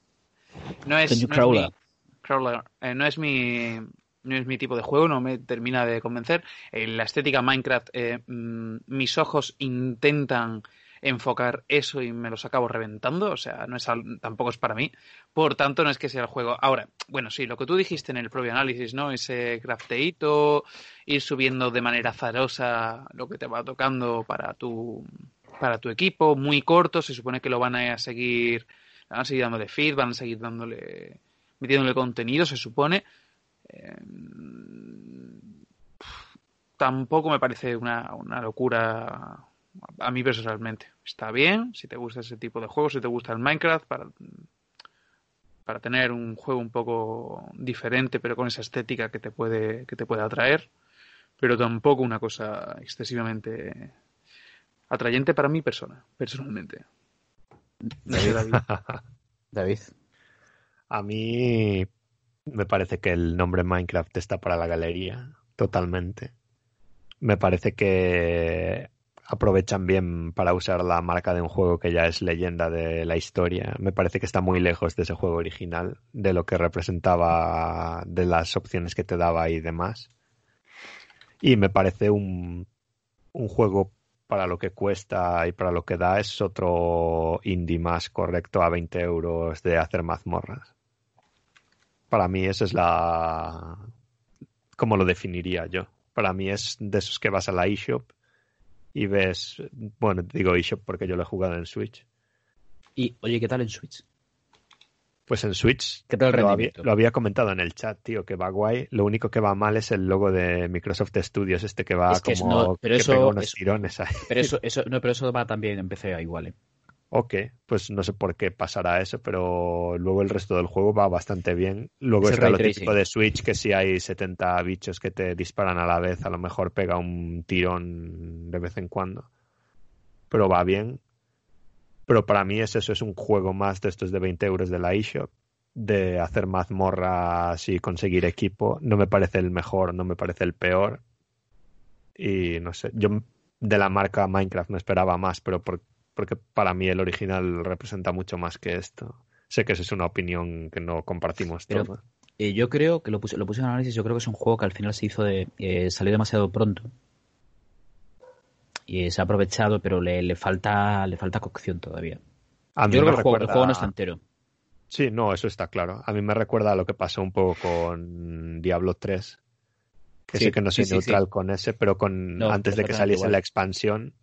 No es, Dungeon no es Crawler. mi- Crawler. Eh, no es mi no es mi tipo de juego, no me termina de convencer. En la estética Minecraft, eh, mm, mis ojos intentan enfocar eso y me los acabo reventando, o sea, no es tampoco es para mí. Por tanto, no es que sea el juego. Ahora, bueno, sí, lo que tú dijiste en el propio análisis, ¿no? Ese crafteito, ir subiendo de manera azarosa lo que te va tocando para tu para tu equipo, muy corto, se supone que lo van a seguir van a seguir dándole feed, van a seguir dándole metiéndole contenido, se supone. Eh, tampoco me parece una, una locura a mí personalmente. Está bien, si te gusta ese tipo de juegos, si te gusta el Minecraft, para, para tener un juego un poco diferente, pero con esa estética que te puede, que te puede atraer, pero tampoco una cosa excesivamente atrayente para mi persona, personalmente. No sé, David. [laughs] David. A mí me parece que el nombre Minecraft está para la galería, totalmente. Me parece que aprovechan bien para usar la marca de un juego que ya es leyenda de la historia. Me parece que está muy lejos de ese juego original, de lo que representaba, de las opciones que te daba y demás. Y me parece un, un juego para lo que cuesta y para lo que da es otro indie más correcto a 20 euros de hacer mazmorras. Para mí esa es la... ¿Cómo lo definiría yo? Para mí es de esos que vas a la eShop y ves, bueno, digo eShop porque yo lo he jugado en Switch, Y, oye, ¿qué tal en Switch? Pues en Switch ¿Qué tal el lo, había, rendimiento? lo había comentado en el chat, tío, que va guay. Lo único que va mal es el logo de Microsoft Studios, este que va Es que como no, pero que eso- pega unos eso- tirones ahí. Pero eso, [laughs] eso, no, pero eso va también en PC igual, ¿eh? Ok, pues no sé por qué pasará eso, pero luego el resto del juego va bastante bien. Luego Es el está lo típico de Switch, que si hay 70 bichos que te disparan a la vez, a lo mejor pega un tirón de vez en cuando. Pero va bien. Pero para mí es eso, es un juego más de estos de 20 euros de la eShop, de hacer mazmorras y conseguir equipo. No me parece el mejor, no me parece el peor. Y no sé, yo de la marca Minecraft no esperaba más, pero por- porque para mí el original representa mucho más que esto. Sé que esa es una opinión que no compartimos Pero- todos. Eh, yo creo que lo puse, lo puse en análisis, yo creo que es un juego que al final se hizo de... eh, salió demasiado pronto. Y se ha aprovechado, pero le, le falta le falta cocción todavía. A mí Yo creo que el juego, el juego no está entero. Sí, no, eso está claro. A mí me recuerda a lo que pasó un poco con Diablo 3. Que Sí, sé que no soy sí, neutral sí. con ese, pero con No, antes de que saliese igual. la expansión,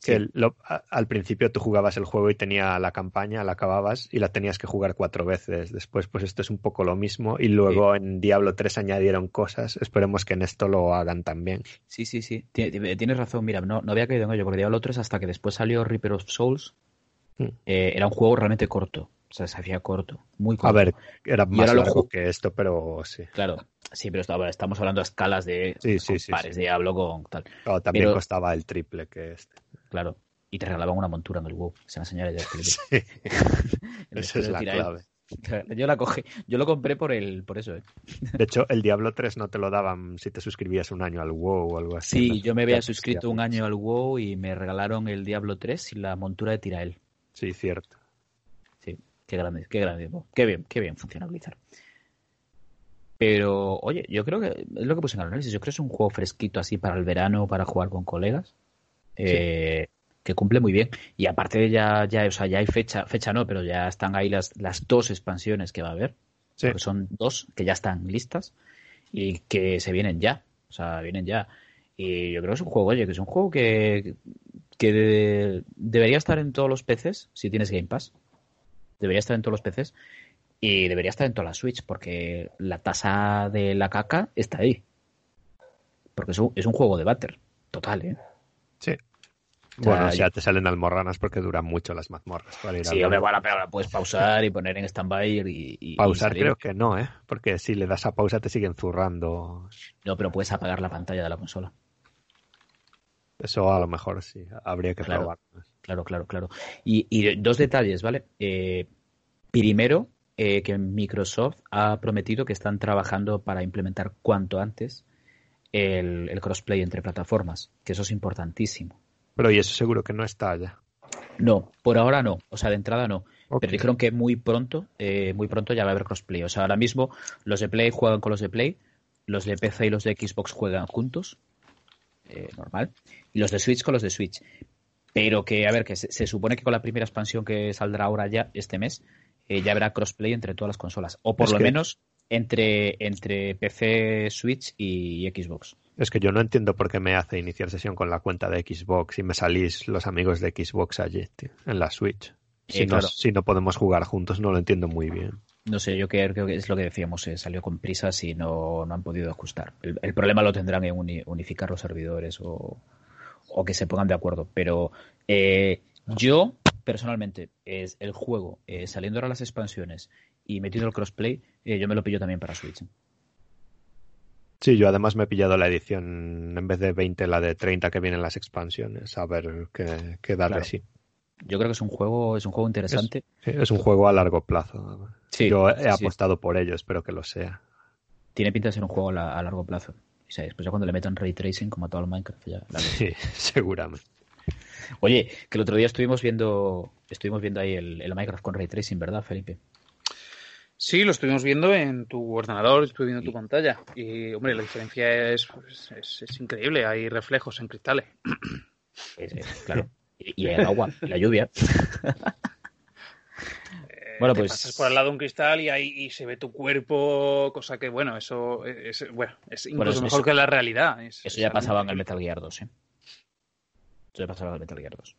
Sí. el- lo- a- al principio tú jugabas el juego y tenía la campaña, la acababas y la tenías que jugar cuatro veces. Después, pues esto es un poco lo mismo. Y luego en Diablo 3 añadieron cosas. Esperemos que en esto lo hagan también. Sí, sí, sí. Ti- ti- Tienes razón. Mira, no, no había caído en ello, porque Diablo 3 hasta que después salió Reaper of Souls, Hmm. eh, era un juego realmente corto. O sea, se hacía corto. Muy corto. A ver, era más lo largo que esto, pero sí. Claro. Sí, pero estamos hablando a escalas de Sí, pares sí. de Diablo con tal. También Pero- costaba el triple que este. Claro. Y te regalaban una montura en el WoW. Se la enseñaré ya. [laughs] Sí, [laughs] esa es la clave. [laughs] Yo la cogí. Yo lo compré por el, por eso, ¿eh? De hecho, el Diablo 3 no te lo daban si te suscribías un año al WoW o algo así. Sí, yo me había suscrito un año al WoW y me regalaron el Diablo 3 y la montura de Tirael. Sí, cierto. Sí, qué grande, qué grande. Qué bien, qué bien funciona Blizzard. Pero, oye, yo creo que es lo que puse en el análisis. Yo creo que es un juego fresquito así para el verano, para jugar con colegas. Eh, Que cumple muy bien. Y aparte ya, ya, o sea, ya hay fecha, fecha no, pero ya están ahí las, las dos expansiones que va a haber. Sí. Porque son dos que ya están listas y que se vienen ya. O sea, vienen ya. Y yo creo que es un juego, oye, que es un juego que, que de- debería estar en todos los PCs si tienes Game Pass. Debería estar en todos los PCs y debería estar en todas las Switch porque la tasa de la caca está ahí. Porque es un, es un juego de batter. Total, ¿eh? Sí. Bueno, o sea, yo- te salen almorranas porque duran mucho las mazmorras para ir Sí, hombre, bueno, pero la puedes pausar y poner en stand-by y, Pausar creo que no, ¿eh? Porque si le das a pausa te siguen zurrando. No, pero puedes apagar la pantalla de la consola. Eso a lo mejor sí, habría que Claro. probar. Claro, claro, claro. Y, y dos detalles, ¿vale? Eh, primero, eh, que Microsoft ha prometido que están trabajando para implementar cuanto antes el, el crossplay entre plataformas, que eso es importantísimo. Pero y eso seguro que no está ya. No, por ahora no, o sea, de entrada no. Pero dijeron que muy pronto, eh, muy pronto ya va a haber crossplay. O sea, ahora mismo los de Play juegan con los de Play, los de PC y los de Xbox juegan juntos, eh, normal, y los de Switch con los de Switch. Pero que, a ver, que se, se supone que con la primera expansión que saldrá ahora ya, este mes, eh, ya habrá crossplay entre todas las consolas. O por Es lo que- menos entre, entre PC, Switch y Xbox. Es que yo no entiendo por qué me hace iniciar sesión con la cuenta de Xbox y me salís los amigos de Xbox allí, tío, en la Switch. Si, Eh, no, si no podemos jugar juntos, no lo entiendo muy bien. No sé, yo creo, creo que es lo que decíamos, eh, salió con prisas y no, no han podido ajustar. El, el problema lo tendrán en uni- unificar los servidores o, o que se pongan de acuerdo. Pero eh, yo, personalmente, es el juego, saliendo ahora las expansiones y metiendo el crossplay, eh, yo me lo pillo también para Switch. Sí, yo además me he pillado la edición, en vez de 20, la de 30 que vienen las expansiones, a ver qué, qué darle Claro. sí. Yo creo que es un juego, es un juego interesante. Es un juego a largo plazo. Sí, Yo he sí. apostado por ello, espero que lo sea. Tiene pinta de ser un juego a largo plazo. O sea, después ya cuando le metan ray tracing como a todo el Minecraft ya. la- Sí, [laughs] seguramente. Oye, que el otro día estuvimos viendo, estuvimos viendo ahí el, el Minecraft con ray tracing, ¿verdad, Felipe? Sí, lo estuvimos viendo en tu ordenador, estuve viendo tu pantalla. Y, hombre, la diferencia es, pues, es, es increíble. Hay reflejos en cristales. [clears throat] Eh, eh, claro. Y, y el agua, y la lluvia. [laughs] [laughs] Eh, Bueno, te pues- pasas por al lado de un cristal y ahí y se ve tu cuerpo, cosa que, bueno, eso es, bueno, es incluso eso- mejor eso- que la realidad. Es- Eso es ya algo pasaba en el. Metal Gear 2, ¿eh? Eso ya pasaba en el Metal Gear 2.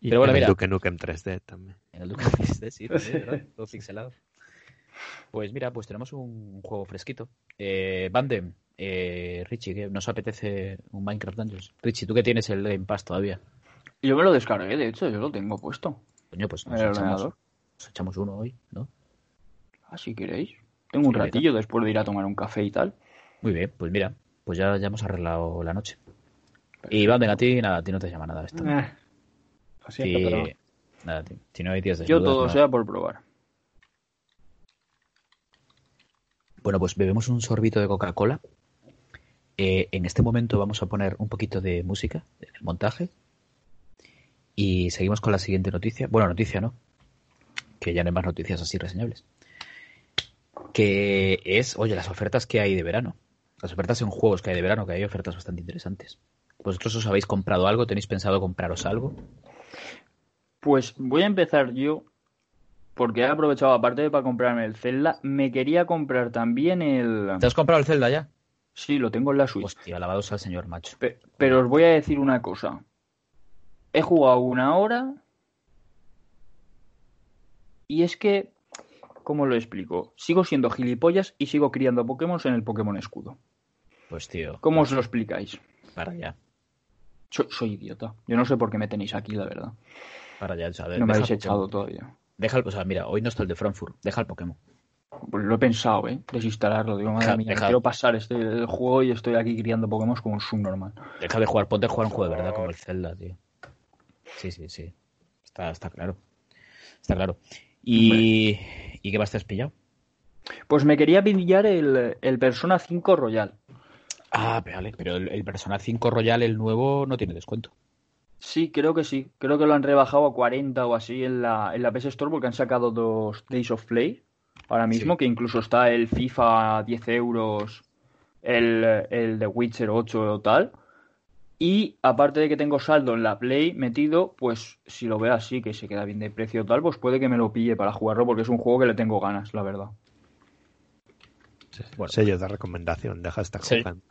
Y Pero bueno, en el mira. Duke Nukem 3D también. En el Duke Nukem 3D, sí, también, ¿verdad? [laughs] Todo pixelado. Pues mira, pues tenemos un juego fresquito. Eh, Bandem, eh, Richie, ¿qué? ¿nos apetece un Minecraft Dungeons? Richie, tú que tienes el Game Pass todavía. Yo me lo descargué, de hecho, yo lo tengo puesto. Coño, pues nos el echamos, nos echamos uno hoy, ¿no? Ah, si queréis. Tengo un ratillo después de ir a tomar un café y tal. Muy bien, pues mira, pues ya, ya hemos arreglado la noche. Y Bandem, a ti, nada, a ti no te llama nada esto. Eh, lo siento, Sí, pero nada. Si no hay días de Yo todo sea por probar. Bueno, pues bebemos un sorbito de Coca-Cola. Eh, en este momento vamos a poner un poquito de música en el montaje. Y seguimos con la siguiente noticia. Bueno, noticia no. Que ya no hay más noticias así reseñables. Que es, oye, las ofertas que hay de verano. Las ofertas en juegos que hay de verano, que hay ofertas bastante interesantes. ¿Vosotros os habéis comprado algo? ¿Tenéis pensado compraros algo? Pues voy a empezar yo, porque he aprovechado, aparte de para comprarme el Zelda, me quería comprar también el... ¿Te has comprado el Zelda ya? Sí, lo tengo en la Switch. Hostia, alabados al señor macho. Pe- Pero os voy a decir una cosa. He jugado una hora y es que, ¿cómo lo explico? Sigo siendo gilipollas y sigo criando Pokémon en el Pokémon Escudo. Pues tío, ¿Cómo os lo explicáis? para allá. Soy, soy idiota. Yo no sé por qué me tenéis aquí, la verdad. Para allá. o sea, No me habéis echado todavía. Deja el, o sea, mira, hoy no está el de Frankfurt. Deja el Pokémon. Pues lo he pensado, ¿eh? Desinstalarlo. Digo, madre Deja- mía, deja- quiero pasar este el juego y estoy aquí criando Pokémon como un subnormal. Deja de jugar, ponte a jugar un juego de verdad como el Zelda, tío. Sí, sí, sí. Está, está claro. Está claro. ¿Y, ¿y qué más te has pillado? Pues me quería pillar el, el Persona 5 Royal. Ah, vale, pero el, el Persona 5 Royal, el nuevo, no tiene descuento. Sí, creo que sí. Creo que lo han rebajado a 40 o así en la, en la PS Store porque han sacado dos Days of Play ahora mismo, Sí. que incluso está el FIFA a 10 euros, el, el The Witcher 8 o tal. Y aparte de que tengo saldo en la Play metido, pues si lo veo así, que se queda bien de precio o tal, pues puede que me lo pille para jugarlo porque es un juego que le tengo ganas, la verdad. Bueno. Sello de recomendación, deja esta Sí. jugando.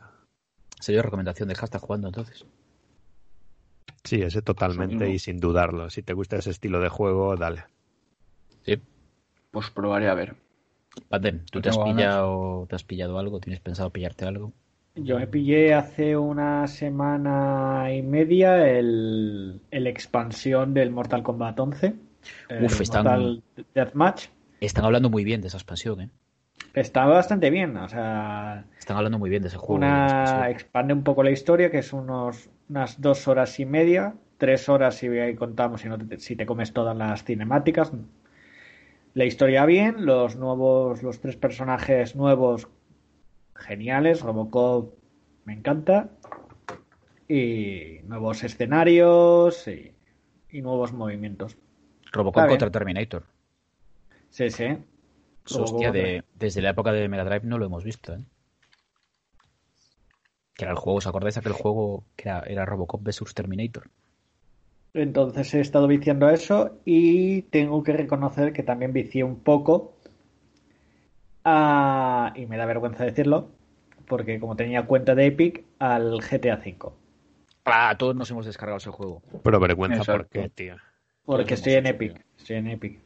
Sería recomendación de hashtag jugando entonces. Sí, ese totalmente y sin dudarlo. Si te gusta ese estilo de juego, dale. Sí. Pues probaré a ver. Pandem, ¿tú Yo te has pillado, te has pillado algo? ¿Tienes pensado pillarte algo? yo me pillé hace una semana y media el, el expansión del Mortal Kombat 11. el Uf, están- Mortal Deathmatch. Están hablando muy bien de esa expansión, ¿eh? Está bastante bien, o sea, Están hablando muy bien de ese juego. una expande un poco la historia, que es unos, unas dos horas y media, tres horas si ahí contamos si, no te, si te comes todas las cinemáticas. La historia bien, los nuevos, los tres personajes nuevos geniales, Robocop me encanta, y nuevos escenarios y, y nuevos movimientos. Robocop Está bien. contra Terminator. Sí, sí. Hostia, de- desde la época de Mega Drive no lo hemos visto, ¿eh? Que era el juego, ¿os acordáis de aquel juego que era, era Robocop vs Terminator? Entonces he estado viciando a eso y tengo que reconocer que también vicié un poco a- y me da vergüenza decirlo, porque como tenía cuenta de Epic, al GTA V. Ah, todos nos hemos descargado ese juego. Pero vergüenza, Exacto. ¿por qué, tío? Porque estoy en hecho, Epic. Estoy en Epic.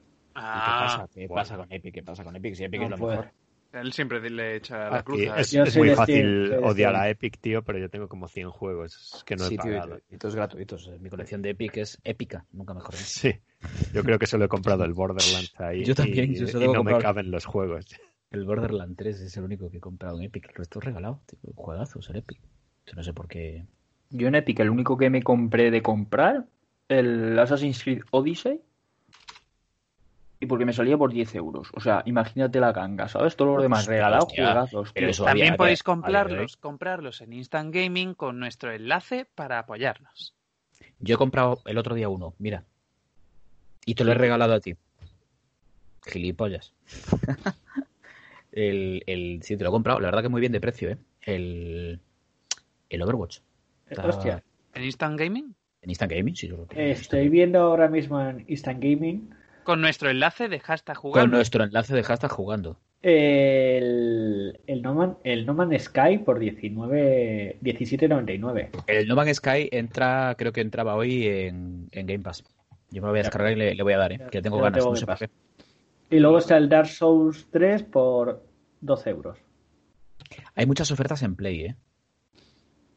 ¿Y qué Ah, pasa? ¿Qué bueno. pasa con Epic? ¿Qué pasa con Epic? Si Epic No es lo puedo. mejor. Él siempre le echa la cruz es, muy fácil odiar Steam. a Epic, tío, pero yo tengo como 100 juegos que no he Sí, tío, pagado. y, y todos gratuitos. Mi colección de Epic es épica, nunca mejor. Sí, yo creo que solo he comprado el Borderlands [laughs] ahí. Yo también, y, yo solo y he no me caben los juegos. El Borderlands 3 es el único que he comprado en Epic. El resto es regalado. Tío. Juegazos en Epic. Yo no sé por qué. Yo en Epic, el único que me compré de comprar, el Assassin's Creed Odyssey, y porque me salía por 10 euros. O sea, imagínate la ganga, ¿sabes? Todos los demás Hostia, regalados, hostia. juegazos, También había- podéis comprarlos, comprarlos en Instant Gaming con nuestro enlace para apoyarnos. Yo he comprado el otro día uno, mira. Y te lo he regalado a ti. Gilipollas. [laughs] el, el, sí, te lo he comprado. La verdad que muy bien de precio, ¿eh? El, el Overwatch. Está Hostia, ¿En Instant Gaming? En Instant Gaming, sí, yo lo tengo. estoy viendo ahora mismo en Instant Gaming Con nuestro enlace de hashtag Con jugando. nuestro enlace de hashtag jugando. el, el, no, Man, el No Man's Sky por 19 17.99. El No Man's Sky entra, creo que entraba hoy en, en Game Pass. Yo me lo voy a descargar y le, le voy a dar, ¿eh? Que tengo Yo ganas, tengo no sé qué. Y luego está el Dark Souls 3 por 12 euros. Hay muchas ofertas en Play, ¿eh?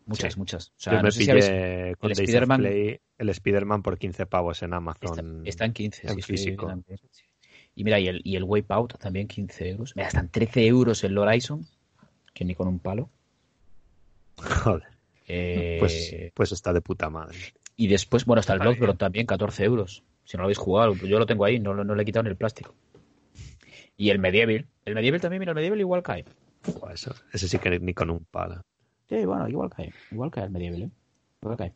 Muchas, Sí. muchas. O sea, Yo me no sé si pillé habéis- con el Spider-Man- Play el Spider-Man por 15 pavos en Está, Amazon. está en 15, en sí, sí, físico. también. Y mira, y el, y el Wipeout también 15 euros. Mira, están 13 euros el Horizon, que ni con un palo. [laughs] Joder, Eh, pues, pues está de puta madre. Y después, bueno, está el. Bloodborne también, 14 euros. Si no lo habéis jugado, yo lo tengo ahí, no, lo- no le he quitado ni el plástico. Y el Medieval. El Medieval también, mira, el Medieval igual cae. Eso- ese sí que ni con un palo. Sí, bueno, igual cae. Igual cae el Medieval, ¿eh? Igual cae.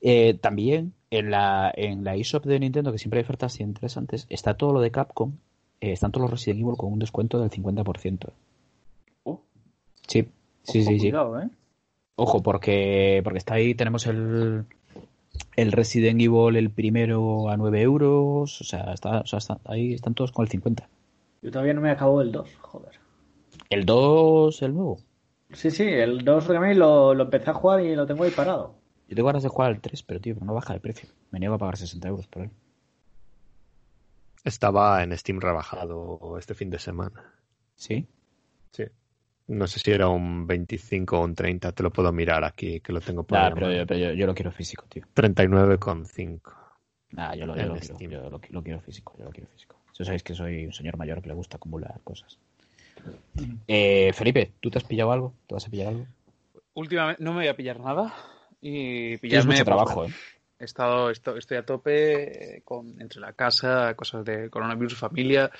Eh, también en la, en la eShop de Nintendo, que siempre hay ofertas interesantes, está todo lo de Capcom. eh, están todos los Resident Evil con un descuento del 50%. Oh. Sí, sí, Ojo, sí, sí. cuidado, ¿eh? Ojo, porque, porque está ahí, tenemos el, el Resident Evil, el primero a 9 euros. O sea, está, o sea, está- ahí están todos con el 50. Yo todavía no me acabo el 2, joder. El 2, el nuevo. Sí, sí, el 2 Remake lo, lo empecé a jugar y lo tengo ahí parado. Yo tengo ganas de jugar al 3, pero tío, no baja de precio. Me niego a pagar 60 euros por él. Estaba en Steam rebajado este fin de semana. ¿Sí? Sí. No sé si era un 25 o un 30, te lo puedo mirar aquí, que lo tengo por Nah, ahí a pero, yo, pero yo, yo lo quiero físico, tío. 39,5. Nah, yo lo, yo lo quiero, yo lo, lo quiero físico, yo lo quiero físico. Si sabéis que soy un señor mayor que le gusta acumular cosas. Eh, Felipe, ¿tú te has pillado algo? ¿Te vas a pillar algo? Últimamente no me voy a pillar nada. Y pillarme, mucho pues, trabajo, ¿eh? He estado, esto- estoy a tope eh, con, entre la casa, cosas de coronavirus, familia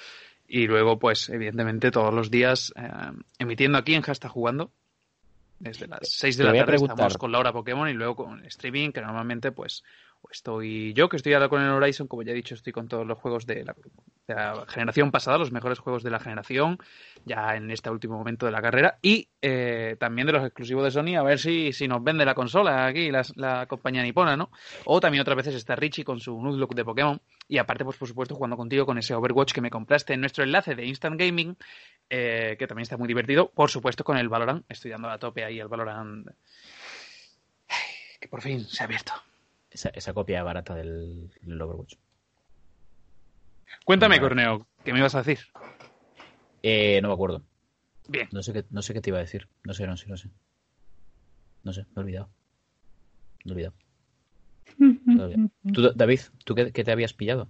y luego, pues, evidentemente, todos los días eh, emitiendo aquí en Hashtag Jugando. Desde las 6 de te la tarde estamos con Laura Pokémon y luego con streaming, que normalmente, pues, estoy yo, que estoy ahora con el Horizon, como ya he dicho, estoy con todos los juegos de la, generación pasada, los mejores juegos de la generación, ya en este último momento de la carrera, y eh, también de los exclusivos de Sony, a ver si, si nos vende la consola aquí, la, compañía nipona, ¿no? O también otras veces está Richie con su Nuzlocke de Pokémon, y aparte, pues por supuesto, jugando contigo con ese Overwatch que me compraste en nuestro enlace de Instant Gaming, eh, que también está muy divertido, por supuesto con el Valorant, estoy dando a tope ahí el Valorant, que por fin se ha abierto. Esa, esa copia barata del, del Overwatch. Cuéntame. Corneo, ¿qué me ibas a decir? Eh, no me acuerdo. Bien. No sé, qué, no sé qué te iba a decir. No sé, no sé, no sé. No sé, me he olvidado. Me he olvidado. Me he olvidado. Tú, David, ¿tú qué, qué te habías pillado?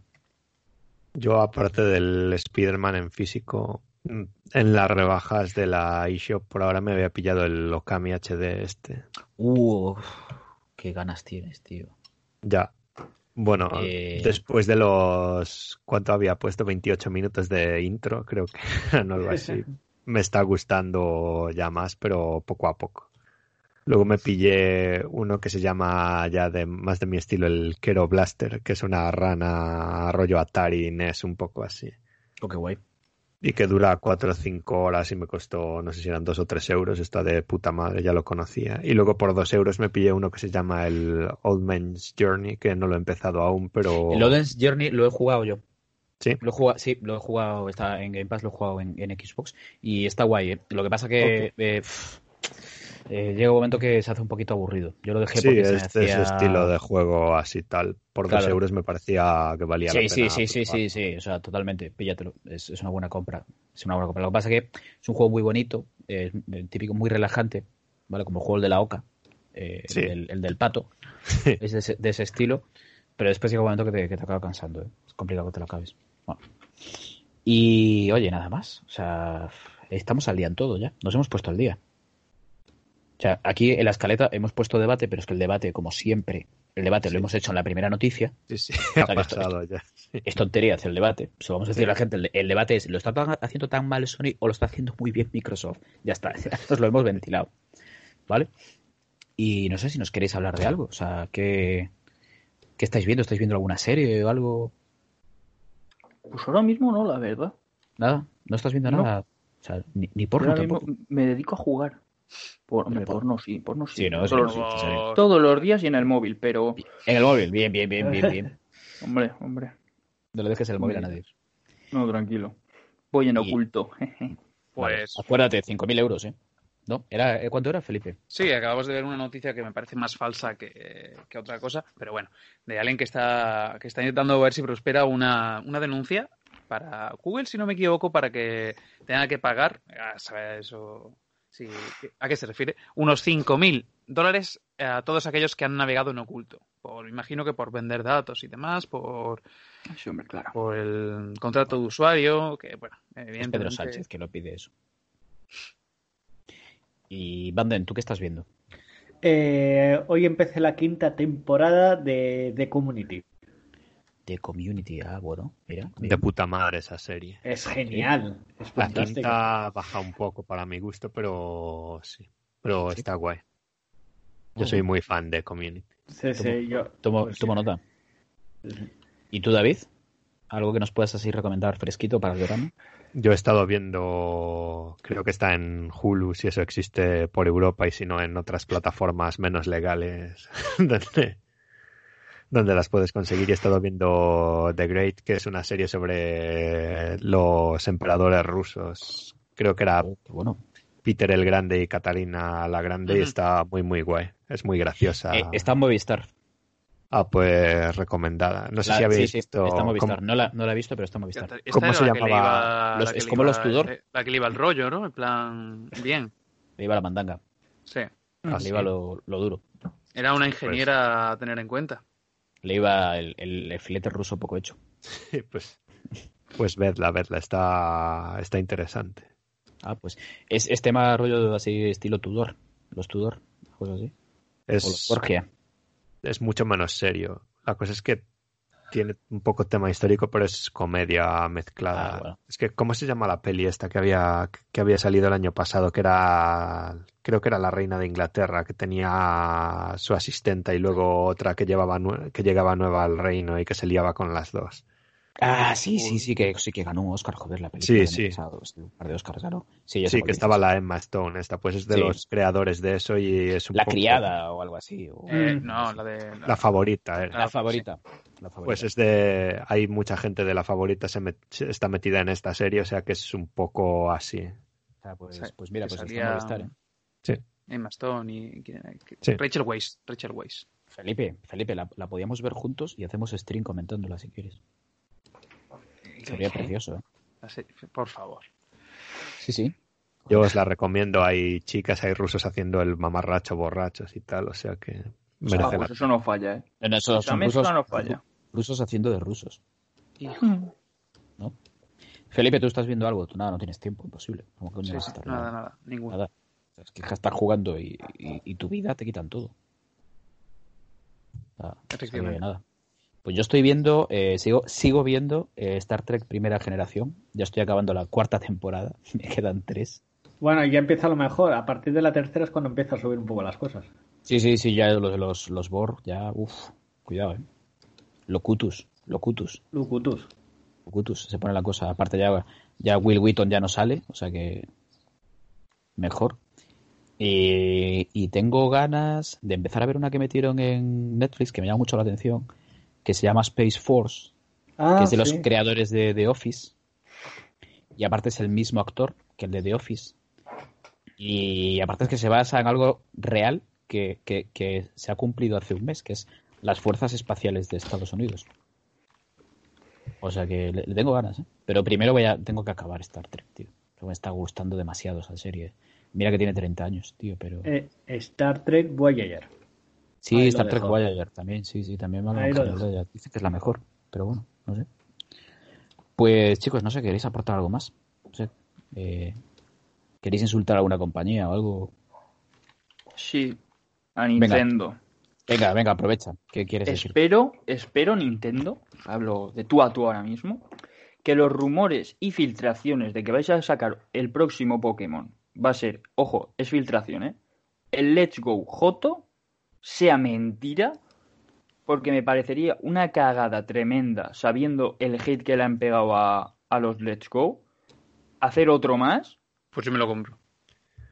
Yo, aparte del Spider-Man en físico, en las rebajas de la eShop, por ahora me había pillado el Okami HD este. Uh, qué ganas tienes, tío. Ya. Bueno, Eh. después de los... ¿Cuánto había puesto? 28 minutos de intro, creo que [laughs] eran algo así. Me está gustando ya más, pero poco a poco. Luego me pillé uno que se llama ya de más de mi estilo, el Kero Blaster, que es una rana rollo Atari NES, un poco así. Oh, qué guay. Y que dura 4 o 5 horas y me costó, no sé si eran 2 o 3 euros, está de puta madre, ya lo conocía. Y luego por 2 euros me pillé uno que se llama el Old Man's Journey, que no lo he empezado aún, pero... El Oden's Journey lo he jugado yo. Sí. Lo he jugado, sí, lo he jugado, está en Game Pass, lo he jugado en, en Xbox y está guay. ¿eh? Lo que pasa que eh, pff, eh, llega un momento que se hace un poquito aburrido. Yo lo dejé Sí, porque se me este es hacía... estilo de juego así tal. Por 2 Claro. euros me parecía que valía la Sí, pena. sí, sí, sí, sí, sí, o sea, totalmente, píllatelo. Es, es una buena compra. Es una buena compra. Lo que pasa es que es un juego muy bonito, es eh, típico, muy relajante, ¿vale? Como el juego de la oca, eh, Sí. el, del, el del pato, [laughs] es de ese, de ese estilo, pero después llega un momento que te, que te acaba cansando, ¿eh? Es complicado que te lo acabes. Bueno. Y oye, nada más, o sea, estamos al día en todo ya, nos hemos puesto al día. O sea, aquí en la escaleta hemos puesto debate, pero es que el debate, como siempre, el debate lo hemos hecho en la primera noticia, Sí, sí, sea, ha que esto- pasado ya. es tontería hacer el debate. Se lo vamos a decir a la gente. El, el debate es, ¿lo está haciendo tan mal Sony o lo está haciendo muy bien Microsoft? Ya está, [laughs] ya nos lo hemos ventilado. ¿Vale? Y no sé si nos queréis hablar de algo. O sea, ¿qué, qué estáis viendo? ¿Estáis viendo alguna serie o algo? Pues ahora mismo no, la verdad. ¿Nada? ¿No estás viendo No. nada? O sea, ni, ni Yo porno mismo me dedico a jugar. Por, hombre, por- porno sí, porno sí. Sí, no, todos, sí, los, sí, sí. todos los días y en el móvil, pero... En el móvil. Bien, bien, bien, bien, bien. [laughs] Hombre, hombre. No le dejes el móvil a nadie. No, tranquilo. Voy en Y- oculto. [laughs] Vale. Pues Acuérdate, 5.000 euros, ¿eh? ¿No? Era, eh, ¿Cuánto era, Felipe? Sí, acabamos de ver una noticia que me parece más falsa que, que otra cosa, pero bueno, de alguien que está, que está intentando ver si prospera una, una denuncia para Google, si no me equivoco, para que tenga que pagar, a saber eso, sí, ¿a qué se refiere? Unos 5.000 dólares a todos aquellos que han navegado en oculto. Por, imagino que por vender datos y demás, por, Sí, hombre, claro. por el contrato de usuario, que bueno, Es Pedro. Sánchez que lo pide eso. Y Banden, ¿tú qué estás viendo? Eh, hoy empecé la quinta temporada de The Community. De Community, ah, bueno, mira. De puta madre esa serie. Es genial. Es La quinta baja un poco para mi gusto, pero sí. Pero Sí. está guay. Yo soy muy fan de Community. Sí, sí, yo. Tomo, pues, tomo sí. nota. ¿Y tú, David? ¿Algo que nos puedas así recomendar fresquito para el verano? Yo he estado viendo, creo que está en Hulu, si eso existe por Europa y si no en otras plataformas menos legales [laughs] donde, donde las puedes conseguir. Y he estado viendo The Great, que es una serie sobre los emperadores rusos. Creo que era Oh, bueno. Peter el Grande y Catalina la Grande y está muy muy guay. Es muy graciosa. Eh, está en Movistar. Ah, pues recomendada. No sé La- si habéis sí, sí, visto está en Movistar. cómo- No la, no la he visto, pero está en Movistar. Esta- esta ¿Cómo se llamaba? iba- Los- es como los Tudor. La que le iba el rollo, ¿no? En plan, bien. Le iba la mandanga. Sí. Ah, Le sí. iba lo, lo duro. Era una ingeniera a tener en cuenta. Le iba el, el- el filete ruso poco hecho. pues, pues vedla, vedla. Está, está interesante. Ah, pues. Es, es tema rollo así estilo Tudor. Los Tudor. Cosas así. O los Es, Borgia. es mucho menos serio. La cosa es que tiene un poco tema histórico, pero es comedia mezclada. Ah, bueno. Es que, ¿cómo se llama la peli esta que había, que había salido el año pasado? Que era, creo que era la reina de Inglaterra, que tenía su asistenta y luego otra que llevaba, que llegaba nueva al reino y que se liaba con las dos. Ah, sí, sí, sí que, sí que ganó un Oscar, joder, la película. Sí, sí. pasado, sí, un par de Oscars ganó. Sí, ya Sí, que dices. estaba la Emma Stone, esta, pues es de Sí. los creadores de eso y es un La poco criada o algo así. o- Eh, Mm. no, la de. la favorita. era. La favorita. La favorita. Pues es de. Hay mucha gente de la favorita se met- está metida en esta serie, o sea que es un poco así. O sea, pues, Sí, pues mira, pues está salía- en Movistar, ¿eh? Emma Stone y. Sí. Rachel Weisz. Rachel Weisz. Felipe, Felipe, la, la podíamos ver juntos y hacemos stream comentándola si quieres. Sería precioso, ¿eh? Así, Por favor. Sí, sí. Yo os la recomiendo. Hay chicas, hay rusos haciendo el mamarracho borrachos y tal, o sea que Ah, merece la pues eso no falla, ¿eh? No, no, esos Esa son rusos, no falla. rusos haciendo de rusos. ¿no? Felipe, tú estás viendo algo. Tú nada, no tienes tiempo, imposible. ¿Cómo coño Sí, vas a sí, estar nada, nada. Ninguno. Nada. Es que estás jugando y, y- y tu vida te quitan todo. Que Efectivamente. nada. Pues yo estoy viendo, eh, sigo, sigo viendo eh, Star Trek Primera Generación. Ya estoy acabando la cuarta temporada. [laughs] Me quedan tres. Bueno, ya empieza lo mejor. A partir de la tercera es cuando empieza a subir un poco las cosas. Sí, sí, sí, ya los, los, los Borg, ya, uff, cuidado, eh. Locutus, Locutus, Lucutus. Locutus, se pone la cosa. Aparte ya, ya Will Wheaton ya no sale, o sea que mejor. Y, y tengo ganas de empezar a ver una que metieron en Netflix que me llama mucho la atención, que se llama Space Force, Ah, que es de los creadores de The Office. Y aparte es el mismo actor que el de The Office. Y aparte es que se basa en algo real que, que- que se ha cumplido hace un mes, que es las fuerzas espaciales de Estados Unidos. O sea que le, le tengo ganas, ¿eh? Pero primero voy a, tengo que acabar Star Trek, tío. Me está gustando demasiado esa serie. Mira que tiene 30 años, tío, pero... Eh, Star Trek Voyager. Sí, Ahí Star Trek. Voyager también, sí, sí, también de ella. Dice que es la mejor, pero bueno, no sé. Pues chicos, no sé, ¿queréis aportar algo más? No sé. eh, ¿Queréis insultar a alguna compañía o algo? Sí, a Nintendo. Venga, venga, aprovecha. ¿Qué quieres decir? Espero, espero Nintendo, hablo de tú a tú ahora mismo, que los rumores y filtraciones de que vais a sacar el próximo Pokémon va a ser, ojo, es filtración, ¿eh? El Let's Go Joto sea mentira, porque me parecería una cagada tremenda, sabiendo el hate que le han pegado a, a los Let's Go, hacer otro más. Pues yo me lo compro.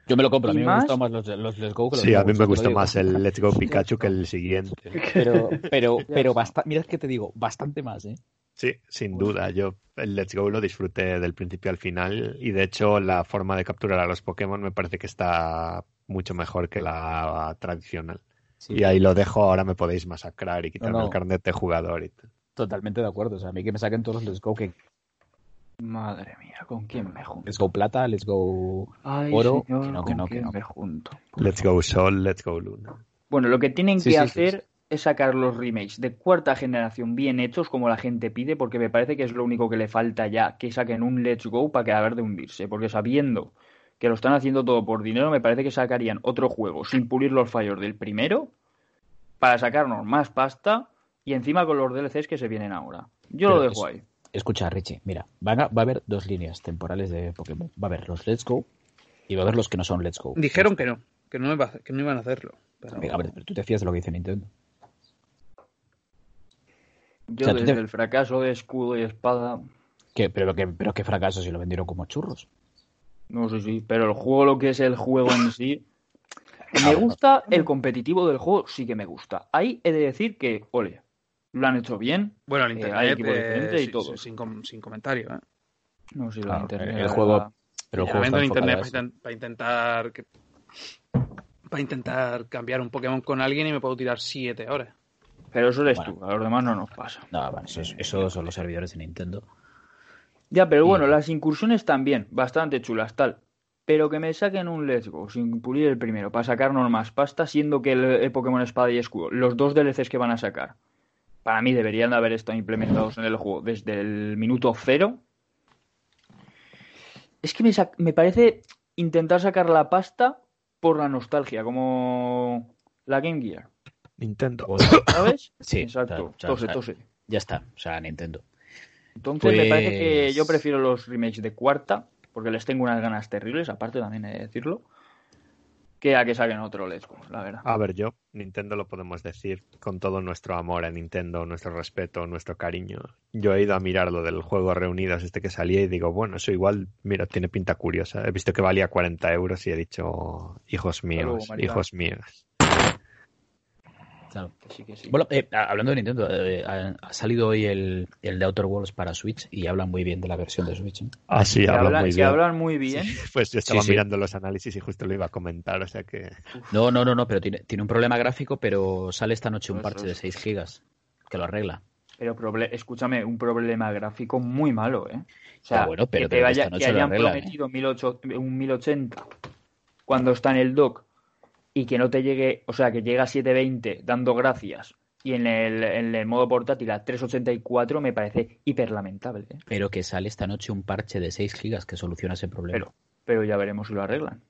Yo me lo compro, a ¿Y mí me más? gustan más los, los Let's Go que los Sí, a mí me gusta más el Let's Go [laughs] Pikachu que el siguiente. [laughs] Pero, pero, [laughs] pero basta- mira que te digo, bastante más, ¿eh? Sí, sin duda. Yo el Let's Go lo disfruté del principio al final y de hecho la forma de capturar a los Pokémon me parece que está mucho mejor que la tradicional. Sí. Y ahí lo dejo, ahora me podéis masacrar y quitarme No, no. el carnet de jugador. Y tal. Totalmente de acuerdo. O sea, a mí que me saquen todos los Let's Go, que Madre mía, ¿con quién me junto? Let's Go Plata, Let's Go Ay, Oro, señor, que no, que ¿con no, que no. me junto? Por Let's favor. Go Sol, Let's Go Luna. Bueno, lo que tienen Sí, que sí, sí, hacer es sacar los remakes de cuarta generación bien hechos como la gente pide, porque me parece que es lo único que le falta ya, que saquen un Let's Go para que acabar de hundirse, porque sabiendo que lo están haciendo todo por dinero, me parece que sacarían otro juego sin pulir los fallos del primero para sacarnos más pasta y encima con los DLCs que se vienen ahora. Yo Pero lo dejo es- ahí. Escucha, Richie, mira, van a- va a haber dos líneas temporales de Pokémon. Va a haber los Let's Go y va a haber los que no son Let's Go. Dijeron que no, que no, iba que no iban a hacerlo. Pero... A ver, pero tú te fías de lo que dice Nintendo. Yo O sea, tú desde te- el fracaso de escudo y espada, ¿Qué? Pero, que, pero qué fracaso si lo vendieron como churros. No sé si, pero el juego lo que es el juego en sí, [laughs] me gusta el competitivo del juego, sí que me gusta. Ahí he de decir que, ole, lo han hecho bien. Bueno, el Eh, internet hay equipos eh, diferentes y todo. Sin, com- sin comentario. ¿eh? No lo Claro, internet, el juego-. Pero el juego está en internet para, para intentar que- para intentar cambiar un Pokémon con alguien y me puedo tirar siete horas. Pero eso eres Bueno. tú, a los demás no nos pasa. No, bueno, eso, es- eso son los servidores de Nintendo. Ya, pero bueno, las incursiones también, bastante chulas, tal. Pero que me saquen un Let's Go sin pulir el primero, para sacarnos más pasta, siendo que el, el Pokémon Espada y Escudo, los dos DLCs que van a sacar, para mí deberían de haber estado implementados en el juego desde el minuto cero. Es que me, me parece intentar sacar la pasta por la nostalgia, como la Game Gear, Nintendo. ¿sabes? Sí, Exacto, o sea, tose, tose. Ya está, o sea, Nintendo. Entonces me parece que Pues- yo prefiero los remakes de cuarta, porque les tengo unas ganas terribles, aparte también he de decirlo, que a que saquen otro Let's Go, la verdad. A ver, yo, Nintendo lo podemos decir con todo nuestro amor a Nintendo, nuestro respeto, nuestro cariño. Yo he ido a mirar lo del juego Reunidos este que salía y digo, bueno, eso igual, mira, tiene pinta curiosa. He visto que valía 40 euros y he dicho, hijos míos, hijos míos. Claro. Sí, que sí. Bueno, eh, hablando de Nintendo, eh, ha, ha salido hoy el, el de Outer Worlds para Switch y hablan muy bien de la versión de Switch. ¿eh? Ah, sí, hablan hablan, muy que bien. hablan muy bien. Pues yo estaba Sí, sí. mirando los análisis y justo lo iba a comentar, o sea que... No, no, no, no, pero tiene, tiene un problema gráfico, pero sale esta noche un Eso parche de es. 6 gigas que lo arregla. Pero proble- escúchame, un problema gráfico muy malo, ¿eh? O sea, Ya, bueno, pero que, te vaya, que hayan ¿eh? prometido 1008 un 1080 cuando está en el dock y que no te llegue, o sea, que llega a 720 dando gracias y en el, en el modo portátil a 384 me parece hiper lamentable, ¿eh? Pero que sale esta noche un parche de 6 gigas que soluciona ese problema. Pero, pero ya veremos si lo arreglan.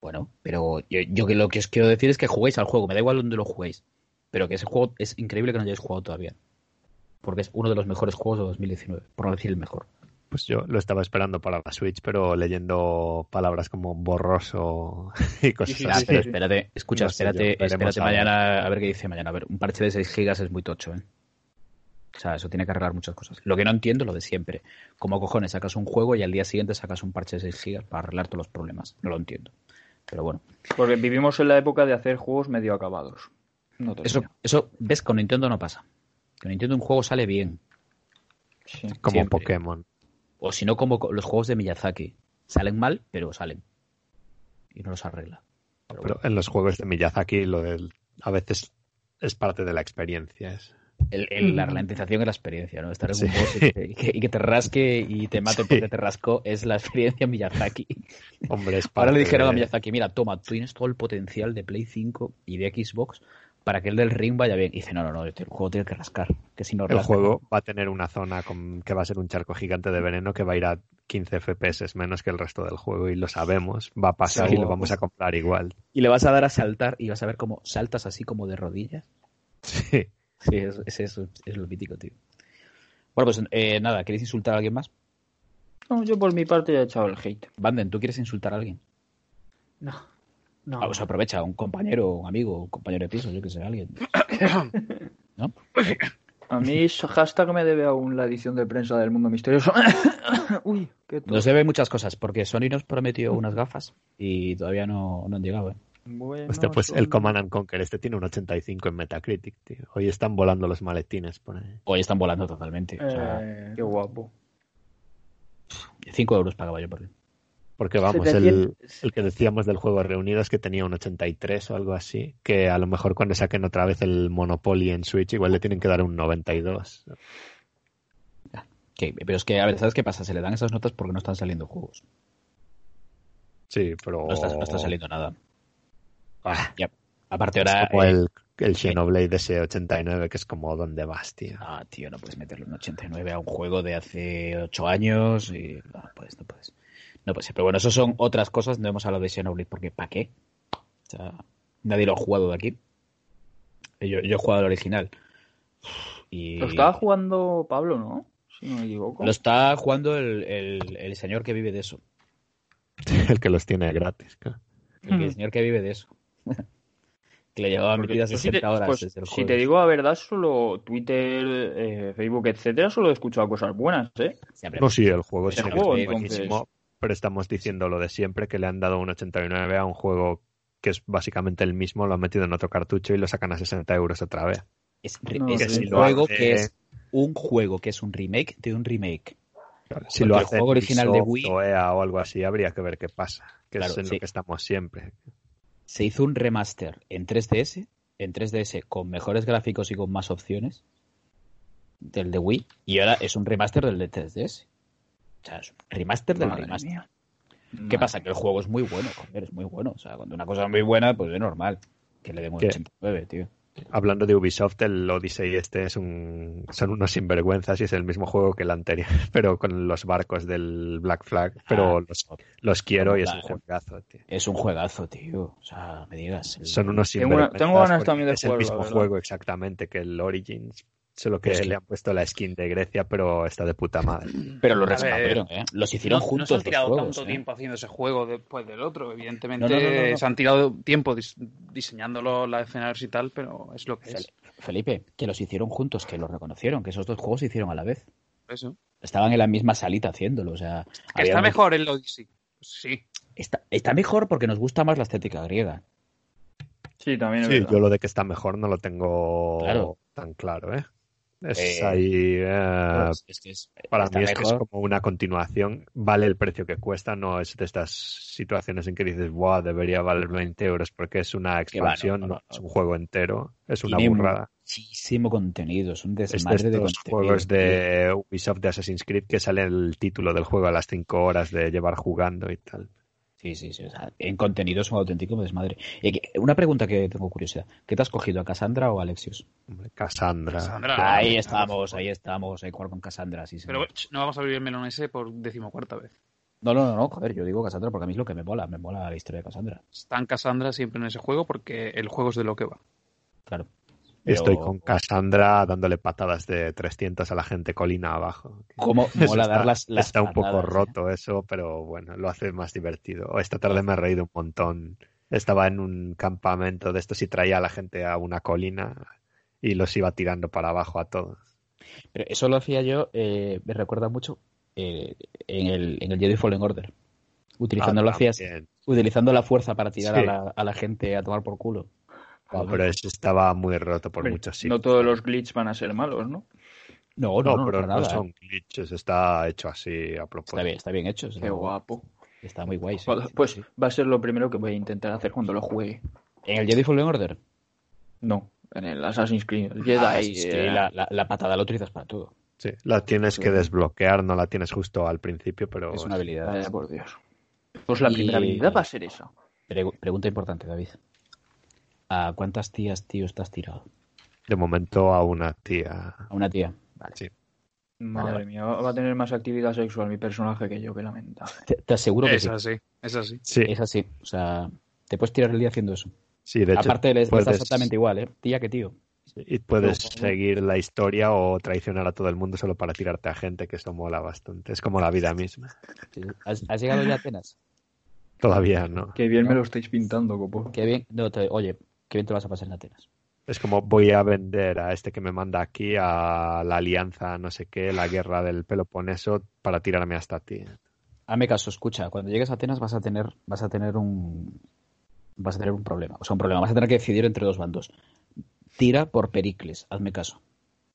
Bueno, pero yo, yo que lo que os quiero decir es que juguéis al juego, me da igual dónde lo juguéis, pero que ese juego es increíble que no hayáis jugado todavía. Porque es uno de los mejores juegos de 2019, por no decir el mejor. Pues yo lo estaba esperando para la Switch, pero leyendo palabras como borroso [laughs] y cosas Sí, sí, Ah, así. pero espérate, escucha, No yo, espérate, espérate a ver. mañana a ver qué dice mañana. A ver, un parche de 6 gigas es muy tocho, ¿eh? O sea, eso tiene que arreglar muchas cosas. Lo que no entiendo, lo de siempre. Como cojones sacas un juego y al día siguiente sacas un parche de 6 gigas para arreglar todos los problemas. No lo entiendo. Pero bueno, Porque vivimos en la época de hacer juegos medio acabados. No eso, eso, ves, con Nintendo no pasa. Con Nintendo un juego sale bien. Sí. Como siempre. Pokémon. O si no, como co- los juegos de Miyazaki. Salen mal, pero salen. Y no los arregla. Pero Pero en los juegos de Miyazaki lo del... A veces es parte de la experiencia. es- El- el- la ralentización es la experiencia, ¿no? Estar en un boss y, que, y que- y que te rasque y te mate Sí. porque te rascó es la experiencia Miyazaki. Hombre, es Ahora le dijeron a de- Miyazaki, mira, toma, tú tienes todo el potencial de Play 5 y de Xbox para que el del ring vaya bien. Y dice, no, no, no, el juego tiene que rascar. Que si no El rasca, juego va a tener una zona con, que va a ser un charco gigante de veneno que va a ir a 15 FPS menos que el resto del juego y lo sabemos. Va a pasar y lo vamos a comprar igual. Y le vas a dar a saltar y vas a ver cómo saltas así como de rodillas. Sí. Sí, es, es, eso, es lo mítico, tío. Bueno, pues eh, nada, ¿queréis insultar a alguien más? No, yo por mi parte ya he echado el hate. Banden, ¿tú quieres insultar a alguien? No. No. Ah, pues aprovecha, un compañero, un amigo, un compañero de piso, yo que sé, alguien. [coughs] ¿No? A mí hashtag me debe aún la edición de prensa del mundo misterioso. [coughs] Uy, qué. Nos debe muchas cosas, porque Sony nos prometió unas gafas y todavía no, no han llegado. ¿eh? Bueno, Este, pues son- el Command and Conquer, este tiene un 85 en Metacritic, tío. Hoy están volando los maletines por ahí. Hoy están volando totalmente. O sea, Eh, Qué guapo. 5 euros pagaba yo por él. Porque vamos, el, que decíamos del juego reunidos que tenía un 83 o algo así, que a lo mejor cuando saquen otra vez el Monopoly en Switch igual le tienen que dar un 92. Que- pero es que, a ver, ¿sabes qué pasa? Se le dan esas notas porque no están saliendo juegos. Sí, pero... No está, no está saliendo nada. Ah, Ya. Aparte es ahora... como eh, el, el Xenoblade ese 89 que es como ¿dónde vas, tío? Ah, tío, no puedes meterlo en 89 a un juego de hace 8 años y... No, no puedes, no puedes. No puede ser. Pero bueno, eso son otras cosas. No hemos hablado de Xenoblade porque ¿para qué? O sea, nadie lo ha jugado de aquí. Yo, yo he jugado al original. Y Lo estaba jugando Pablo, ¿no? Si no me equivoco. lo está jugando el, el- el señor que vive de eso. [laughs] El que los tiene gratis. claro. El, que- Ujú. señor que vive de eso. [laughs] que le llevaba Porque metidas yo 60 si te, horas pues, desde el si te digo la verdad, solo Twitter, eh, Facebook, etcétera, solo he escuchado cosas buenas, ¿eh? No, sí, el juego es El juego, buenísimo, pero estamos diciendo lo de siempre, que le han dado un 89 a un juego que es básicamente el mismo, lo han metido en otro cartucho y lo sacan a 60 euros otra vez. Es, re- No, es que un si juego hace- que es un juego que es un remake de un remake. Si lo el hace juego original de Wii- o EA o algo así, habría que ver qué pasa, que Claro, es en sí. lo que estamos siempre. Se hizo un remaster en 3DS, en 3DS con mejores gráficos y con más opciones del de Wii, y ahora es un remaster del de 3DS. O sea, es un remaster del Madre remaster. mía. ¿Qué Madre pasa? Que el juego es muy bueno, joder, es muy bueno. O sea, cuando una cosa es muy buena, pues es normal que le demos ¿Qué? 89, tío. Hablando de Ubisoft, el Odyssey este es un son unos sinvergüenzas y es el mismo juego que el anterior, [laughs] pero con los barcos del Black Flag, pero Ah, los, los quiero y es un juegazo, tío. Es un juegazo, tío. O sea, me digas. el- Son unos Tengo una- sinvergüenzas. tengo ganas también de es el mismo la verdad. juego exactamente que el Origins, solo que Pero es que- le han puesto la skin de Grecia, pero está de puta madre. Pero lo rescataron, ¿eh? Los hicieron no, no juntos se han tirado juegos, tanto ¿eh? tiempo haciendo ese juego después del otro. Evidentemente No, no, no, no, no. se han tirado tiempo dis- diseñándolo, la escenarios y tal, pero es lo que es. Felipe, que los hicieron juntos, que los reconocieron, que esos dos juegos se hicieron a la vez. Eso. Estaban en la misma salita haciéndolo, o sea... Que está un- mejor el Odyssey. Sí. Está, está mejor porque nos gusta más la estética griega. Sí, también es Sí, verdad. yo lo de que está mejor no lo tengo Claro. tan claro, ¿eh? Es Eh, ahí. eh, Pues es que es- para mí es que es como una continuación. Vale el precio que cuesta, no es de estas situaciones en que dices, Buah, debería valer 20 euros porque es una Que va, no, expansión, no, no, no, es un juego entero, es una Tiene burrada. Muchísimo contenido, es un Es de desmadre de, contenido. juegos de Ubisoft de Assassin's Creed que sale el título del juego a las 5 horas de llevar jugando y tal. Sí, sí, sí. o sea, en contenido es un auténtico desmadre. Y que- una pregunta que tengo curiosidad. ¿Qué te has cogido, a Cassandra o a Alexios? Hombre, Cassandra. Cassandra. ahí estamos, ahí estamos. Hay que jugar con Cassandra, sí, Pero ch, no vamos a abrir el melón ese por decimocuarta vez. No, no, no, no, joder, yo digo Cassandra porque a mí es lo que me mola, me mola la historia de Cassandra. Está en Cassandra siempre en ese juego porque el juego es de lo que va. Claro. Estoy Pero- con Cassandra dándole patadas de 300 a la gente colina abajo. ¿Cómo [laughs] mola está, dar las, las está un poco eh? roto eso, pero bueno, lo hace más divertido. Esta tarde me he reído un montón. Estaba en un campamento de estos y traía a la gente a una colina y los iba tirando para abajo a todos. Pero eso lo hacía yo, eh, me recuerda mucho eh, en, el, en el Jedi Fallen Order. Utilizando, Ah, lo hacías- también. utilizando la fuerza para tirar Sí. a, la, a la gente a tomar por culo. No, pero eso estaba muy roto por Hombre, muchos sitios. No todos los glitches van a ser malos, ¿no? No, No, no, no, pero no nada, son ¿eh? glitches, está hecho así a propósito. Está bien, está bien hecho. Qué está- guapo. Está muy guay. sí, Pues, sí, va a ser lo primero que voy a intentar hacer cuando lo juegue. En el Jedi Fallen Order. No, en el Assassin's Creed. El Jedi. Ah, eh, la, la- la patada la utilizas para todo. Sí, la tienes Sí. que desbloquear, no la tienes justo al principio, pero Es una habilidad. Vaya por Dios. Pues la Y- primera habilidad va a ser esa. Pregu- pregunta importante, David. ¿A cuántas tías, tíos, te has tirado? de momento a una tía. A una tía. Vale. Sí. Madre vale. mía, va a tener más actividad sexual mi personaje que yo, que lamentable. Te, te aseguro que Es sí. así, es así. Sí, Es así. O sea, te puedes tirar el día haciendo eso. sí, de hecho. Aparte, les puedes- está exactamente igual, ¿eh? Tía que tío. Y puedes seguir la historia o traicionar a todo el mundo solo para tirarte a gente, que eso mola bastante. Es como la vida misma. ¿Has, has llegado ya a Atenas? Todavía no. Qué bien me lo estáis pintando, copo. Qué bien. No, te- oye, qué bien te vas a pasar en Atenas. Es como voy a vender a este que me manda aquí a la alianza, no sé qué, la guerra del Peloponeso, para tirarme hasta ti. Hazme caso, escucha. Cuando llegues a Atenas vas a tener, vas a tener un, vas a tener un problema. O sea, un problema. Vas a tener que decidir entre dos bandos. Tira por Pericles, hazme caso.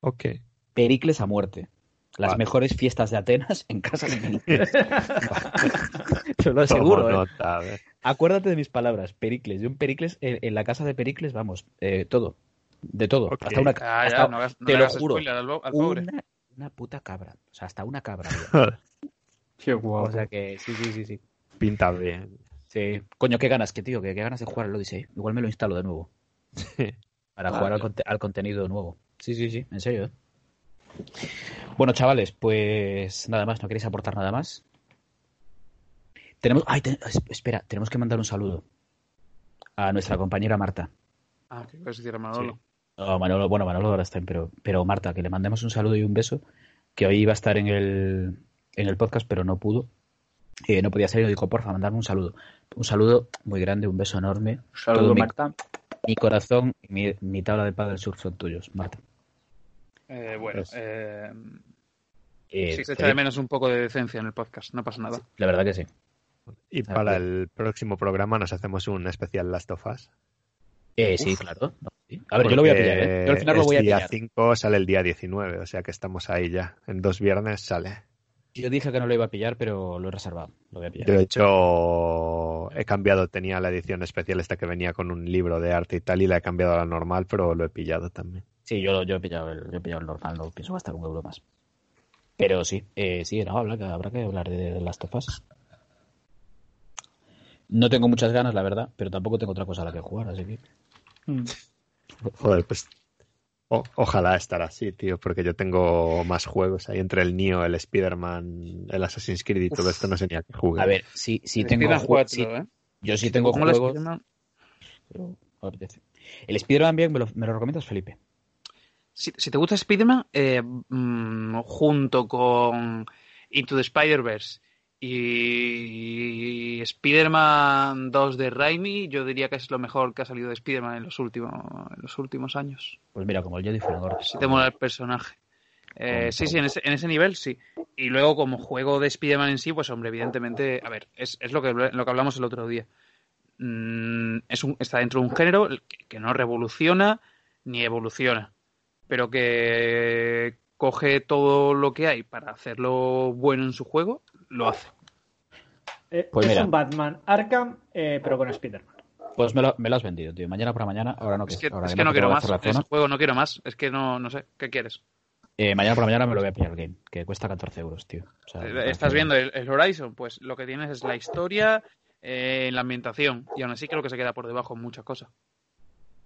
Ok. Pericles a muerte. Las Vale. mejores fiestas de Atenas en casa de Pericles. [laughs] Te lo aseguro, Tomo ¿eh? nota, a ver. Acuérdate de mis palabras, Pericles. Yo en Pericles, en, en la casa de Pericles, vamos, eh, todo. De todo. Hasta una, Ah, hasta- ya, no hagas, no te lo juro. al, al pobre. una, una puta cabra. O sea, hasta una cabra. [laughs] Qué guapo. o sea que sí, sí, sí, sí. Pinta bien. Sí. Coño, qué ganas, que tío, que qué ganas de jugar al Odyssey. Igual me lo instalo de nuevo. [laughs] Para Vale. jugar al, conte- al contenido nuevo. Sí, sí, sí, en serio. ¿eh? Bueno, chavales, pues nada más, ¿no queréis aportar nada más? Tenemos. Ay, te- espera, tenemos que mandar un saludo a nuestra compañera Marta. Ah, que puedes decir a Manolo. No, Manolo, bueno, Manolo ahora está, pero, pero Marta, que le mandemos un saludo y un beso, que hoy iba a estar en el, en el podcast, pero no pudo. Eh, no podía salir, y dijo, porfa, mandarme un saludo. Un saludo muy grande, un beso enorme. Un saludo, Todo Marta. Mi corazón y mi, mi tabla de paddle surf son tuyos, Marta. Eh, bueno, Pues- eh, Eh, sí se echa de menos un poco de decencia en el podcast, no pasa nada. La verdad que sí. Y Ah, para bien. el próximo programa nos hacemos un especial Last of Us. Eh, sí, claro. No, sí. A ver, yo lo voy a pillar, ¿eh? Yo al final lo voy a día pillar. 5 sale el día 19, o sea que estamos ahí ya. En dos viernes sale. Yo dije que no lo iba a pillar, pero lo he reservado. Lo voy a pillar. Yo, de hecho, he cambiado, tenía la edición especial esta que venía con un libro de arte y tal, y la he cambiado a la normal, pero lo he pillado también. Sí, yo, yo he pillado el, yo he pillado el normal, no pienso gastar un euro más. Pero sí, eh, sí, no, habrá, que, habrá que hablar de, de Last of Us. No tengo muchas ganas, la verdad, pero tampoco tengo otra cosa a la que jugar, así que. Mm. Joder, pues o- ojalá estar así, tío, porque yo tengo más juegos ahí entre el Nio, el Spider-Man, el Assassin's Creed y todo esto, no sé ni a qué jugar. A ver, sí, sí El tengo juegos. 4, ¿eh? Yo sí tengo ¿Cómo lo juegos. Pero apetece. El Spider-Man bien, ¿me lo, me lo recomiendas, Felipe? Si, si te gusta Spider-Man, eh, mm, junto con Into the Spider-Verse y Spider-Man 2 de Raimi, yo diría que es lo mejor que ha salido de Spider-Man en los últimos, en los últimos años. Pues mira, como el Jedi Order. Si te mola el personaje. Eh, sí, sí, en ese, en ese nivel sí. Y luego como juego de Spider-Man en sí, pues hombre, evidentemente, a ver, es, es lo, que, lo que hablamos el otro día. Mm, es un, está dentro de un género que, que no revoluciona ni evoluciona, pero que coge todo lo que hay para hacerlo bueno en su juego, lo hace. Eh, Pues es mira. un Batman Arkham, eh, pero con Spider-Man. Pues me lo, me lo has vendido, tío. Mañana por la mañana, ahora no Es que, que, ahora es que que no quiero más. juego no quiero más. Es que no, no sé. ¿Qué quieres? Eh, mañana por la mañana me lo voy a pillar el game, que cuesta 14 euros, tío. O sea, Estás viendo el, el Horizon, pues lo que tienes es la historia, eh, la ambientación, y aún así creo que se queda por debajo en muchas cosas.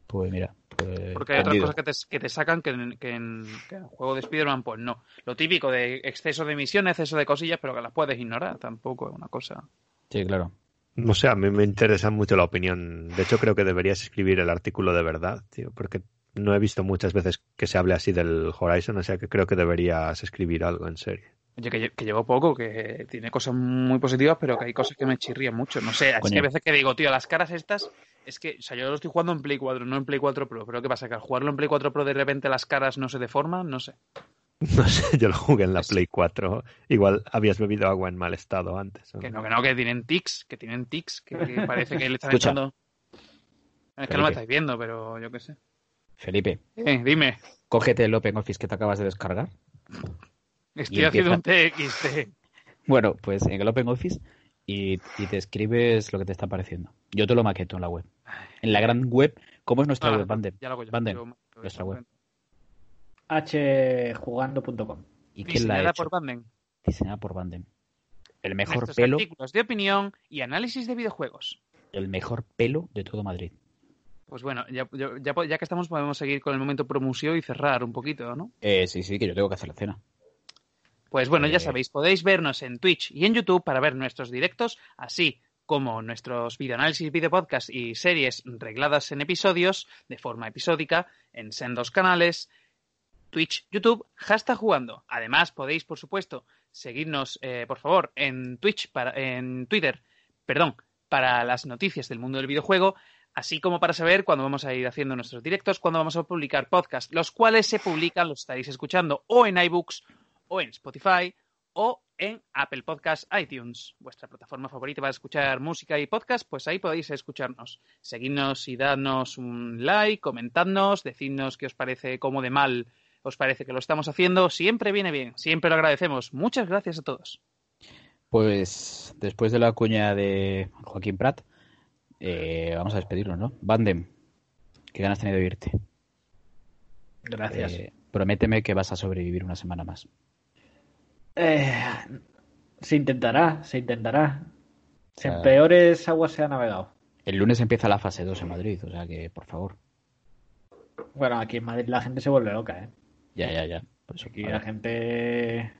Pues mira, pues. Porque hay otras cosas que te, que te sacan que en, que, en, que en el juego de Spider-Man, pues no. Lo típico de exceso de misiones, exceso de cosillas, pero que las puedes ignorar, tampoco es una cosa. Sí, claro. No sé, a mí me interesa mucho la opinión. De hecho, creo que deberías escribir el artículo de verdad, tío, porque no he visto muchas veces que se hable así del Horizon, o sea que creo que deberías escribir algo en serio. Oye, que, lle- que llevo poco, que tiene cosas muy positivas, pero que hay cosas que me chirrían mucho. No sé, Coño. que hay veces que digo, tío, las caras estas, es que, o sea, yo lo estoy jugando en Play 4, no en Play 4 Pro, pero ¿qué pasa? Que al jugarlo en Play 4 Pro de repente las caras no se deforman, no sé. No sé, [laughs] yo lo jugué en la Play 4. Igual habías bebido agua en mal estado antes. ¿o Que no? que no, que tienen tics, que tienen tics, que, que parece que le están Escucha. echando. Es que no me estáis viendo, pero yo qué sé. Felipe, Eh, dime, cógete el Open Office que te acabas de descargar. Estoy haciendo empieza. un TXT. Bueno, pues en el Open Office y, y te escribes lo que te está pareciendo. Yo te lo maqueto en la web. En la gran web, ¿cómo es nuestra No, web, Bandem? ya lo hago yo. Bandem, Yo- yo- nuestra web. hjugando.com. ¿Y quién la ha Diseñada hecho? por Banden. Diseñada por Bandem. El mejor Nuestros pelo, artículos de opinión y análisis de videojuegos. el mejor pelo de todo Madrid. Pues bueno, ya, ya, ya po- ya que estamos podemos seguir con el momento promoción y cerrar un poquito, ¿no? Eh, sí, sí, que yo tengo que hacer la cena. Pues bueno, ya sabéis, podéis vernos en Twitch y en YouTube para ver nuestros directos, así como nuestros videoanálisis, videopodcasts y series regladas en episodios de forma episódica en sendos canales, Twitch, YouTube, hashtag jugando. Además, podéis, por supuesto, seguirnos, eh, por favor, en Twitch, para, en Twitter, perdón, para las noticias del mundo del videojuego, así como para saber cuándo vamos a ir haciendo nuestros directos, cuándo vamos a publicar podcasts, los cuales se publican, los estaréis escuchando o en iBooks, o en Spotify, o en Apple Podcast iTunes, vuestra plataforma favorita para escuchar música y podcast, pues ahí podéis escucharnos. Seguidnos y dadnos un like, comentadnos, decidnos qué os parece, cómo de mal os parece que lo estamos haciendo. Siempre viene bien, siempre lo agradecemos. Muchas gracias a todos. Pues después de la cuña de Joaquín Prat, eh, vamos a despedirnos, ¿no? Bandem, qué ganas tenido de irte. Gracias. Eh, prométeme que vas a sobrevivir una semana más. Eh, se intentará, se intentará. sea- En peores aguas se ha navegado. El lunes empieza la fase 2 en Madrid, o sea que, por favor. Bueno, aquí en Madrid la gente se vuelve loca, ¿eh? Ya, ya, ya. Por eso, Aquí la gente...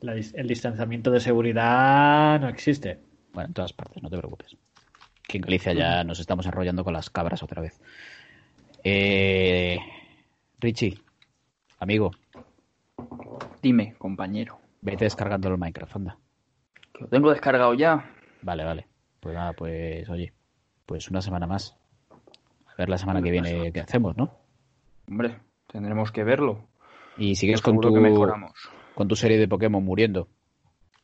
la el distanciamiento de seguridad no existe. Bueno, en todas partes, no te preocupes. Que en Galicia ya nos estamos enrollando con las cabras otra vez. Eh, Richie, amigo, Dime, compañero. vete descargando el Minecraft, anda. Que lo tengo descargado ya. Vale, vale. Pues nada, pues oye, pues una semana más. A ver la semana que viene qué hacemos, ¿no? Hombre, tendremos que verlo. Y sigues con tu, que mejoramos. con tu serie de Pokémon muriendo.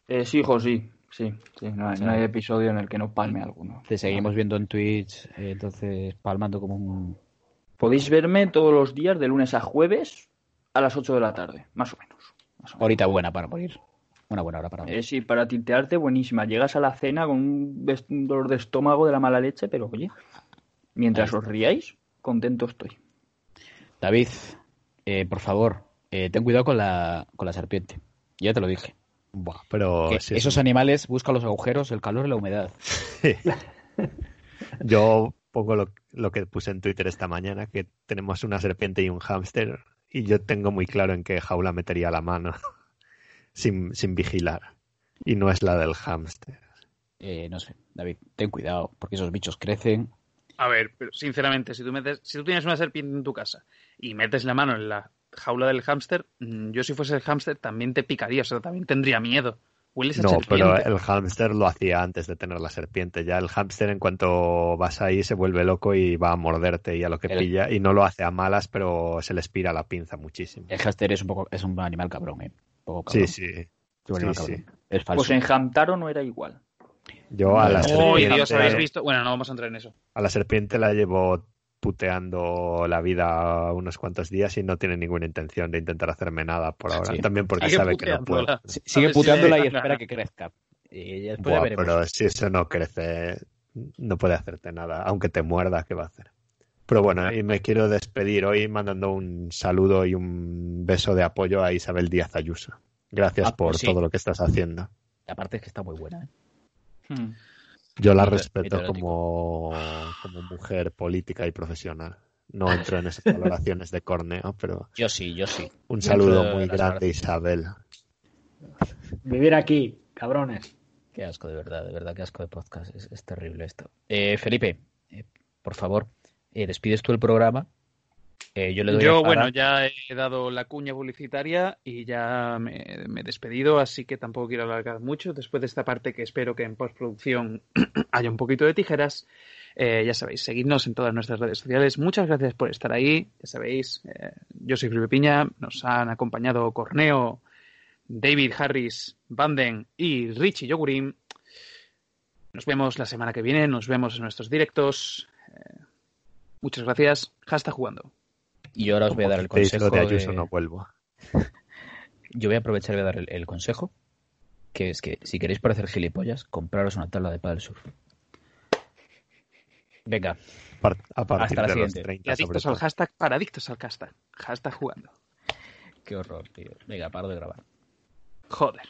Eh, sí, hijo, sí. Sí, sí. No hay, Sí. no hay episodio en el que no palme alguno. Te seguimos viendo en Twitch, eh, entonces palmando como un... Podéis verme todos los días de lunes a jueves a las 8 de la tarde, más o menos. Más o menos. Horita buena para morir. Una buena hora para morir. Eh, sí, para tintearte, buenísima. Llegas a la cena con un, dolor de estómago de la mala leche, pero oye, mientras os riáis, contento estoy. David, eh, por favor, eh, ten cuidado con la, con la serpiente. Ya te lo dije. Buah, pero sí, esos animales buscan los agujeros, el calor y la humedad. [laughs] Yo pongo lo, lo que puse en Twitter esta mañana, que tenemos una serpiente y un hámster, y yo tengo muy claro en qué jaula metería la mano [laughs] sin, sin vigilar. Y no es la del hámster. Eh, no sé, David, ten cuidado, porque esos bichos crecen. A ver, pero sinceramente, si tú, metes, si tú tienes una serpiente en tu casa y metes la mano en la jaula del hámster, mm, yo si fuese el hámster también te picaría, o sea, también tendría miedo. Hueles a No, serpiente. pero el hámster lo hacía antes de tener la serpiente. Ya el hámster en cuanto vas ahí se vuelve loco y va a morderte y a lo que El- pilla. Y no lo hace a malas, pero se le espira la pinza muchísimo. El hámster es un poco, es un animal cabrón, eh. Un poco Sí, cabrón. sí. Animal sí, sí. Es falso. Pues en Hamtaro no era igual. Yo a la, ¡Uy, serpiente, Dios, habéis visto! Bueno, no vamos a entrar en eso. a la serpiente la llevo puteando la vida unos cuantos días y no tiene ninguna intención de intentar hacerme nada por ahora. Sí. También porque Sigue sabe que no puedo. Sigue si puteándola y espera que crezca. Y después Buah, pero si eso no crece, no puede hacerte nada. Aunque te muerda, ¿qué va a hacer? Pero bueno, y me quiero despedir hoy mandando un saludo y un beso de apoyo a Isabel Díaz Ayuso. Gracias Ah, pues por sí. todo lo que estás haciendo. Aparte es que está muy buena, ¿eh? Hmm. Yo la respeto como, como mujer política y profesional. No entro en esas [laughs] valoraciones de corneo, pero Yo sí, yo sí. un saludo muy grande. Isabel. Vivir aquí, cabrones. Qué asco, de verdad, de verdad, qué asco de podcast. Es, es terrible esto. Eh, Felipe, eh, por favor, eh, despides tú el programa. Eh, yo le doy Yo, bueno, ya he dado la cuña publicitaria y ya me, me he despedido, así que tampoco quiero alargar mucho. Después de esta parte que espero que en postproducción [clears throat] haya un poquito de tijeras, eh, ya sabéis, seguidnos en todas nuestras redes sociales. Muchas gracias por estar ahí. Ya sabéis, eh, yo soy Felipe Piña, nos han acompañado Corneo, David Harris, Banden y Richie Yogurín. Nos vemos la semana que viene, nos vemos en nuestros directos. Eh, muchas gracias. Hasta jugando. Y yo ahora os voy a dar el consejo. lo de Ayuso de- no vuelvo. [laughs] Yo voy a aprovechar y voy a dar el, el consejo, que es que si queréis parecer gilipollas, compraros una tabla de paddle surf. Venga, Par- A partir Hasta la de los siguiente. 30 Y adictos al hashtag para adictos al hashtag. Hashtag jugando. qué horror, tío. Venga, paro de grabar. Joder.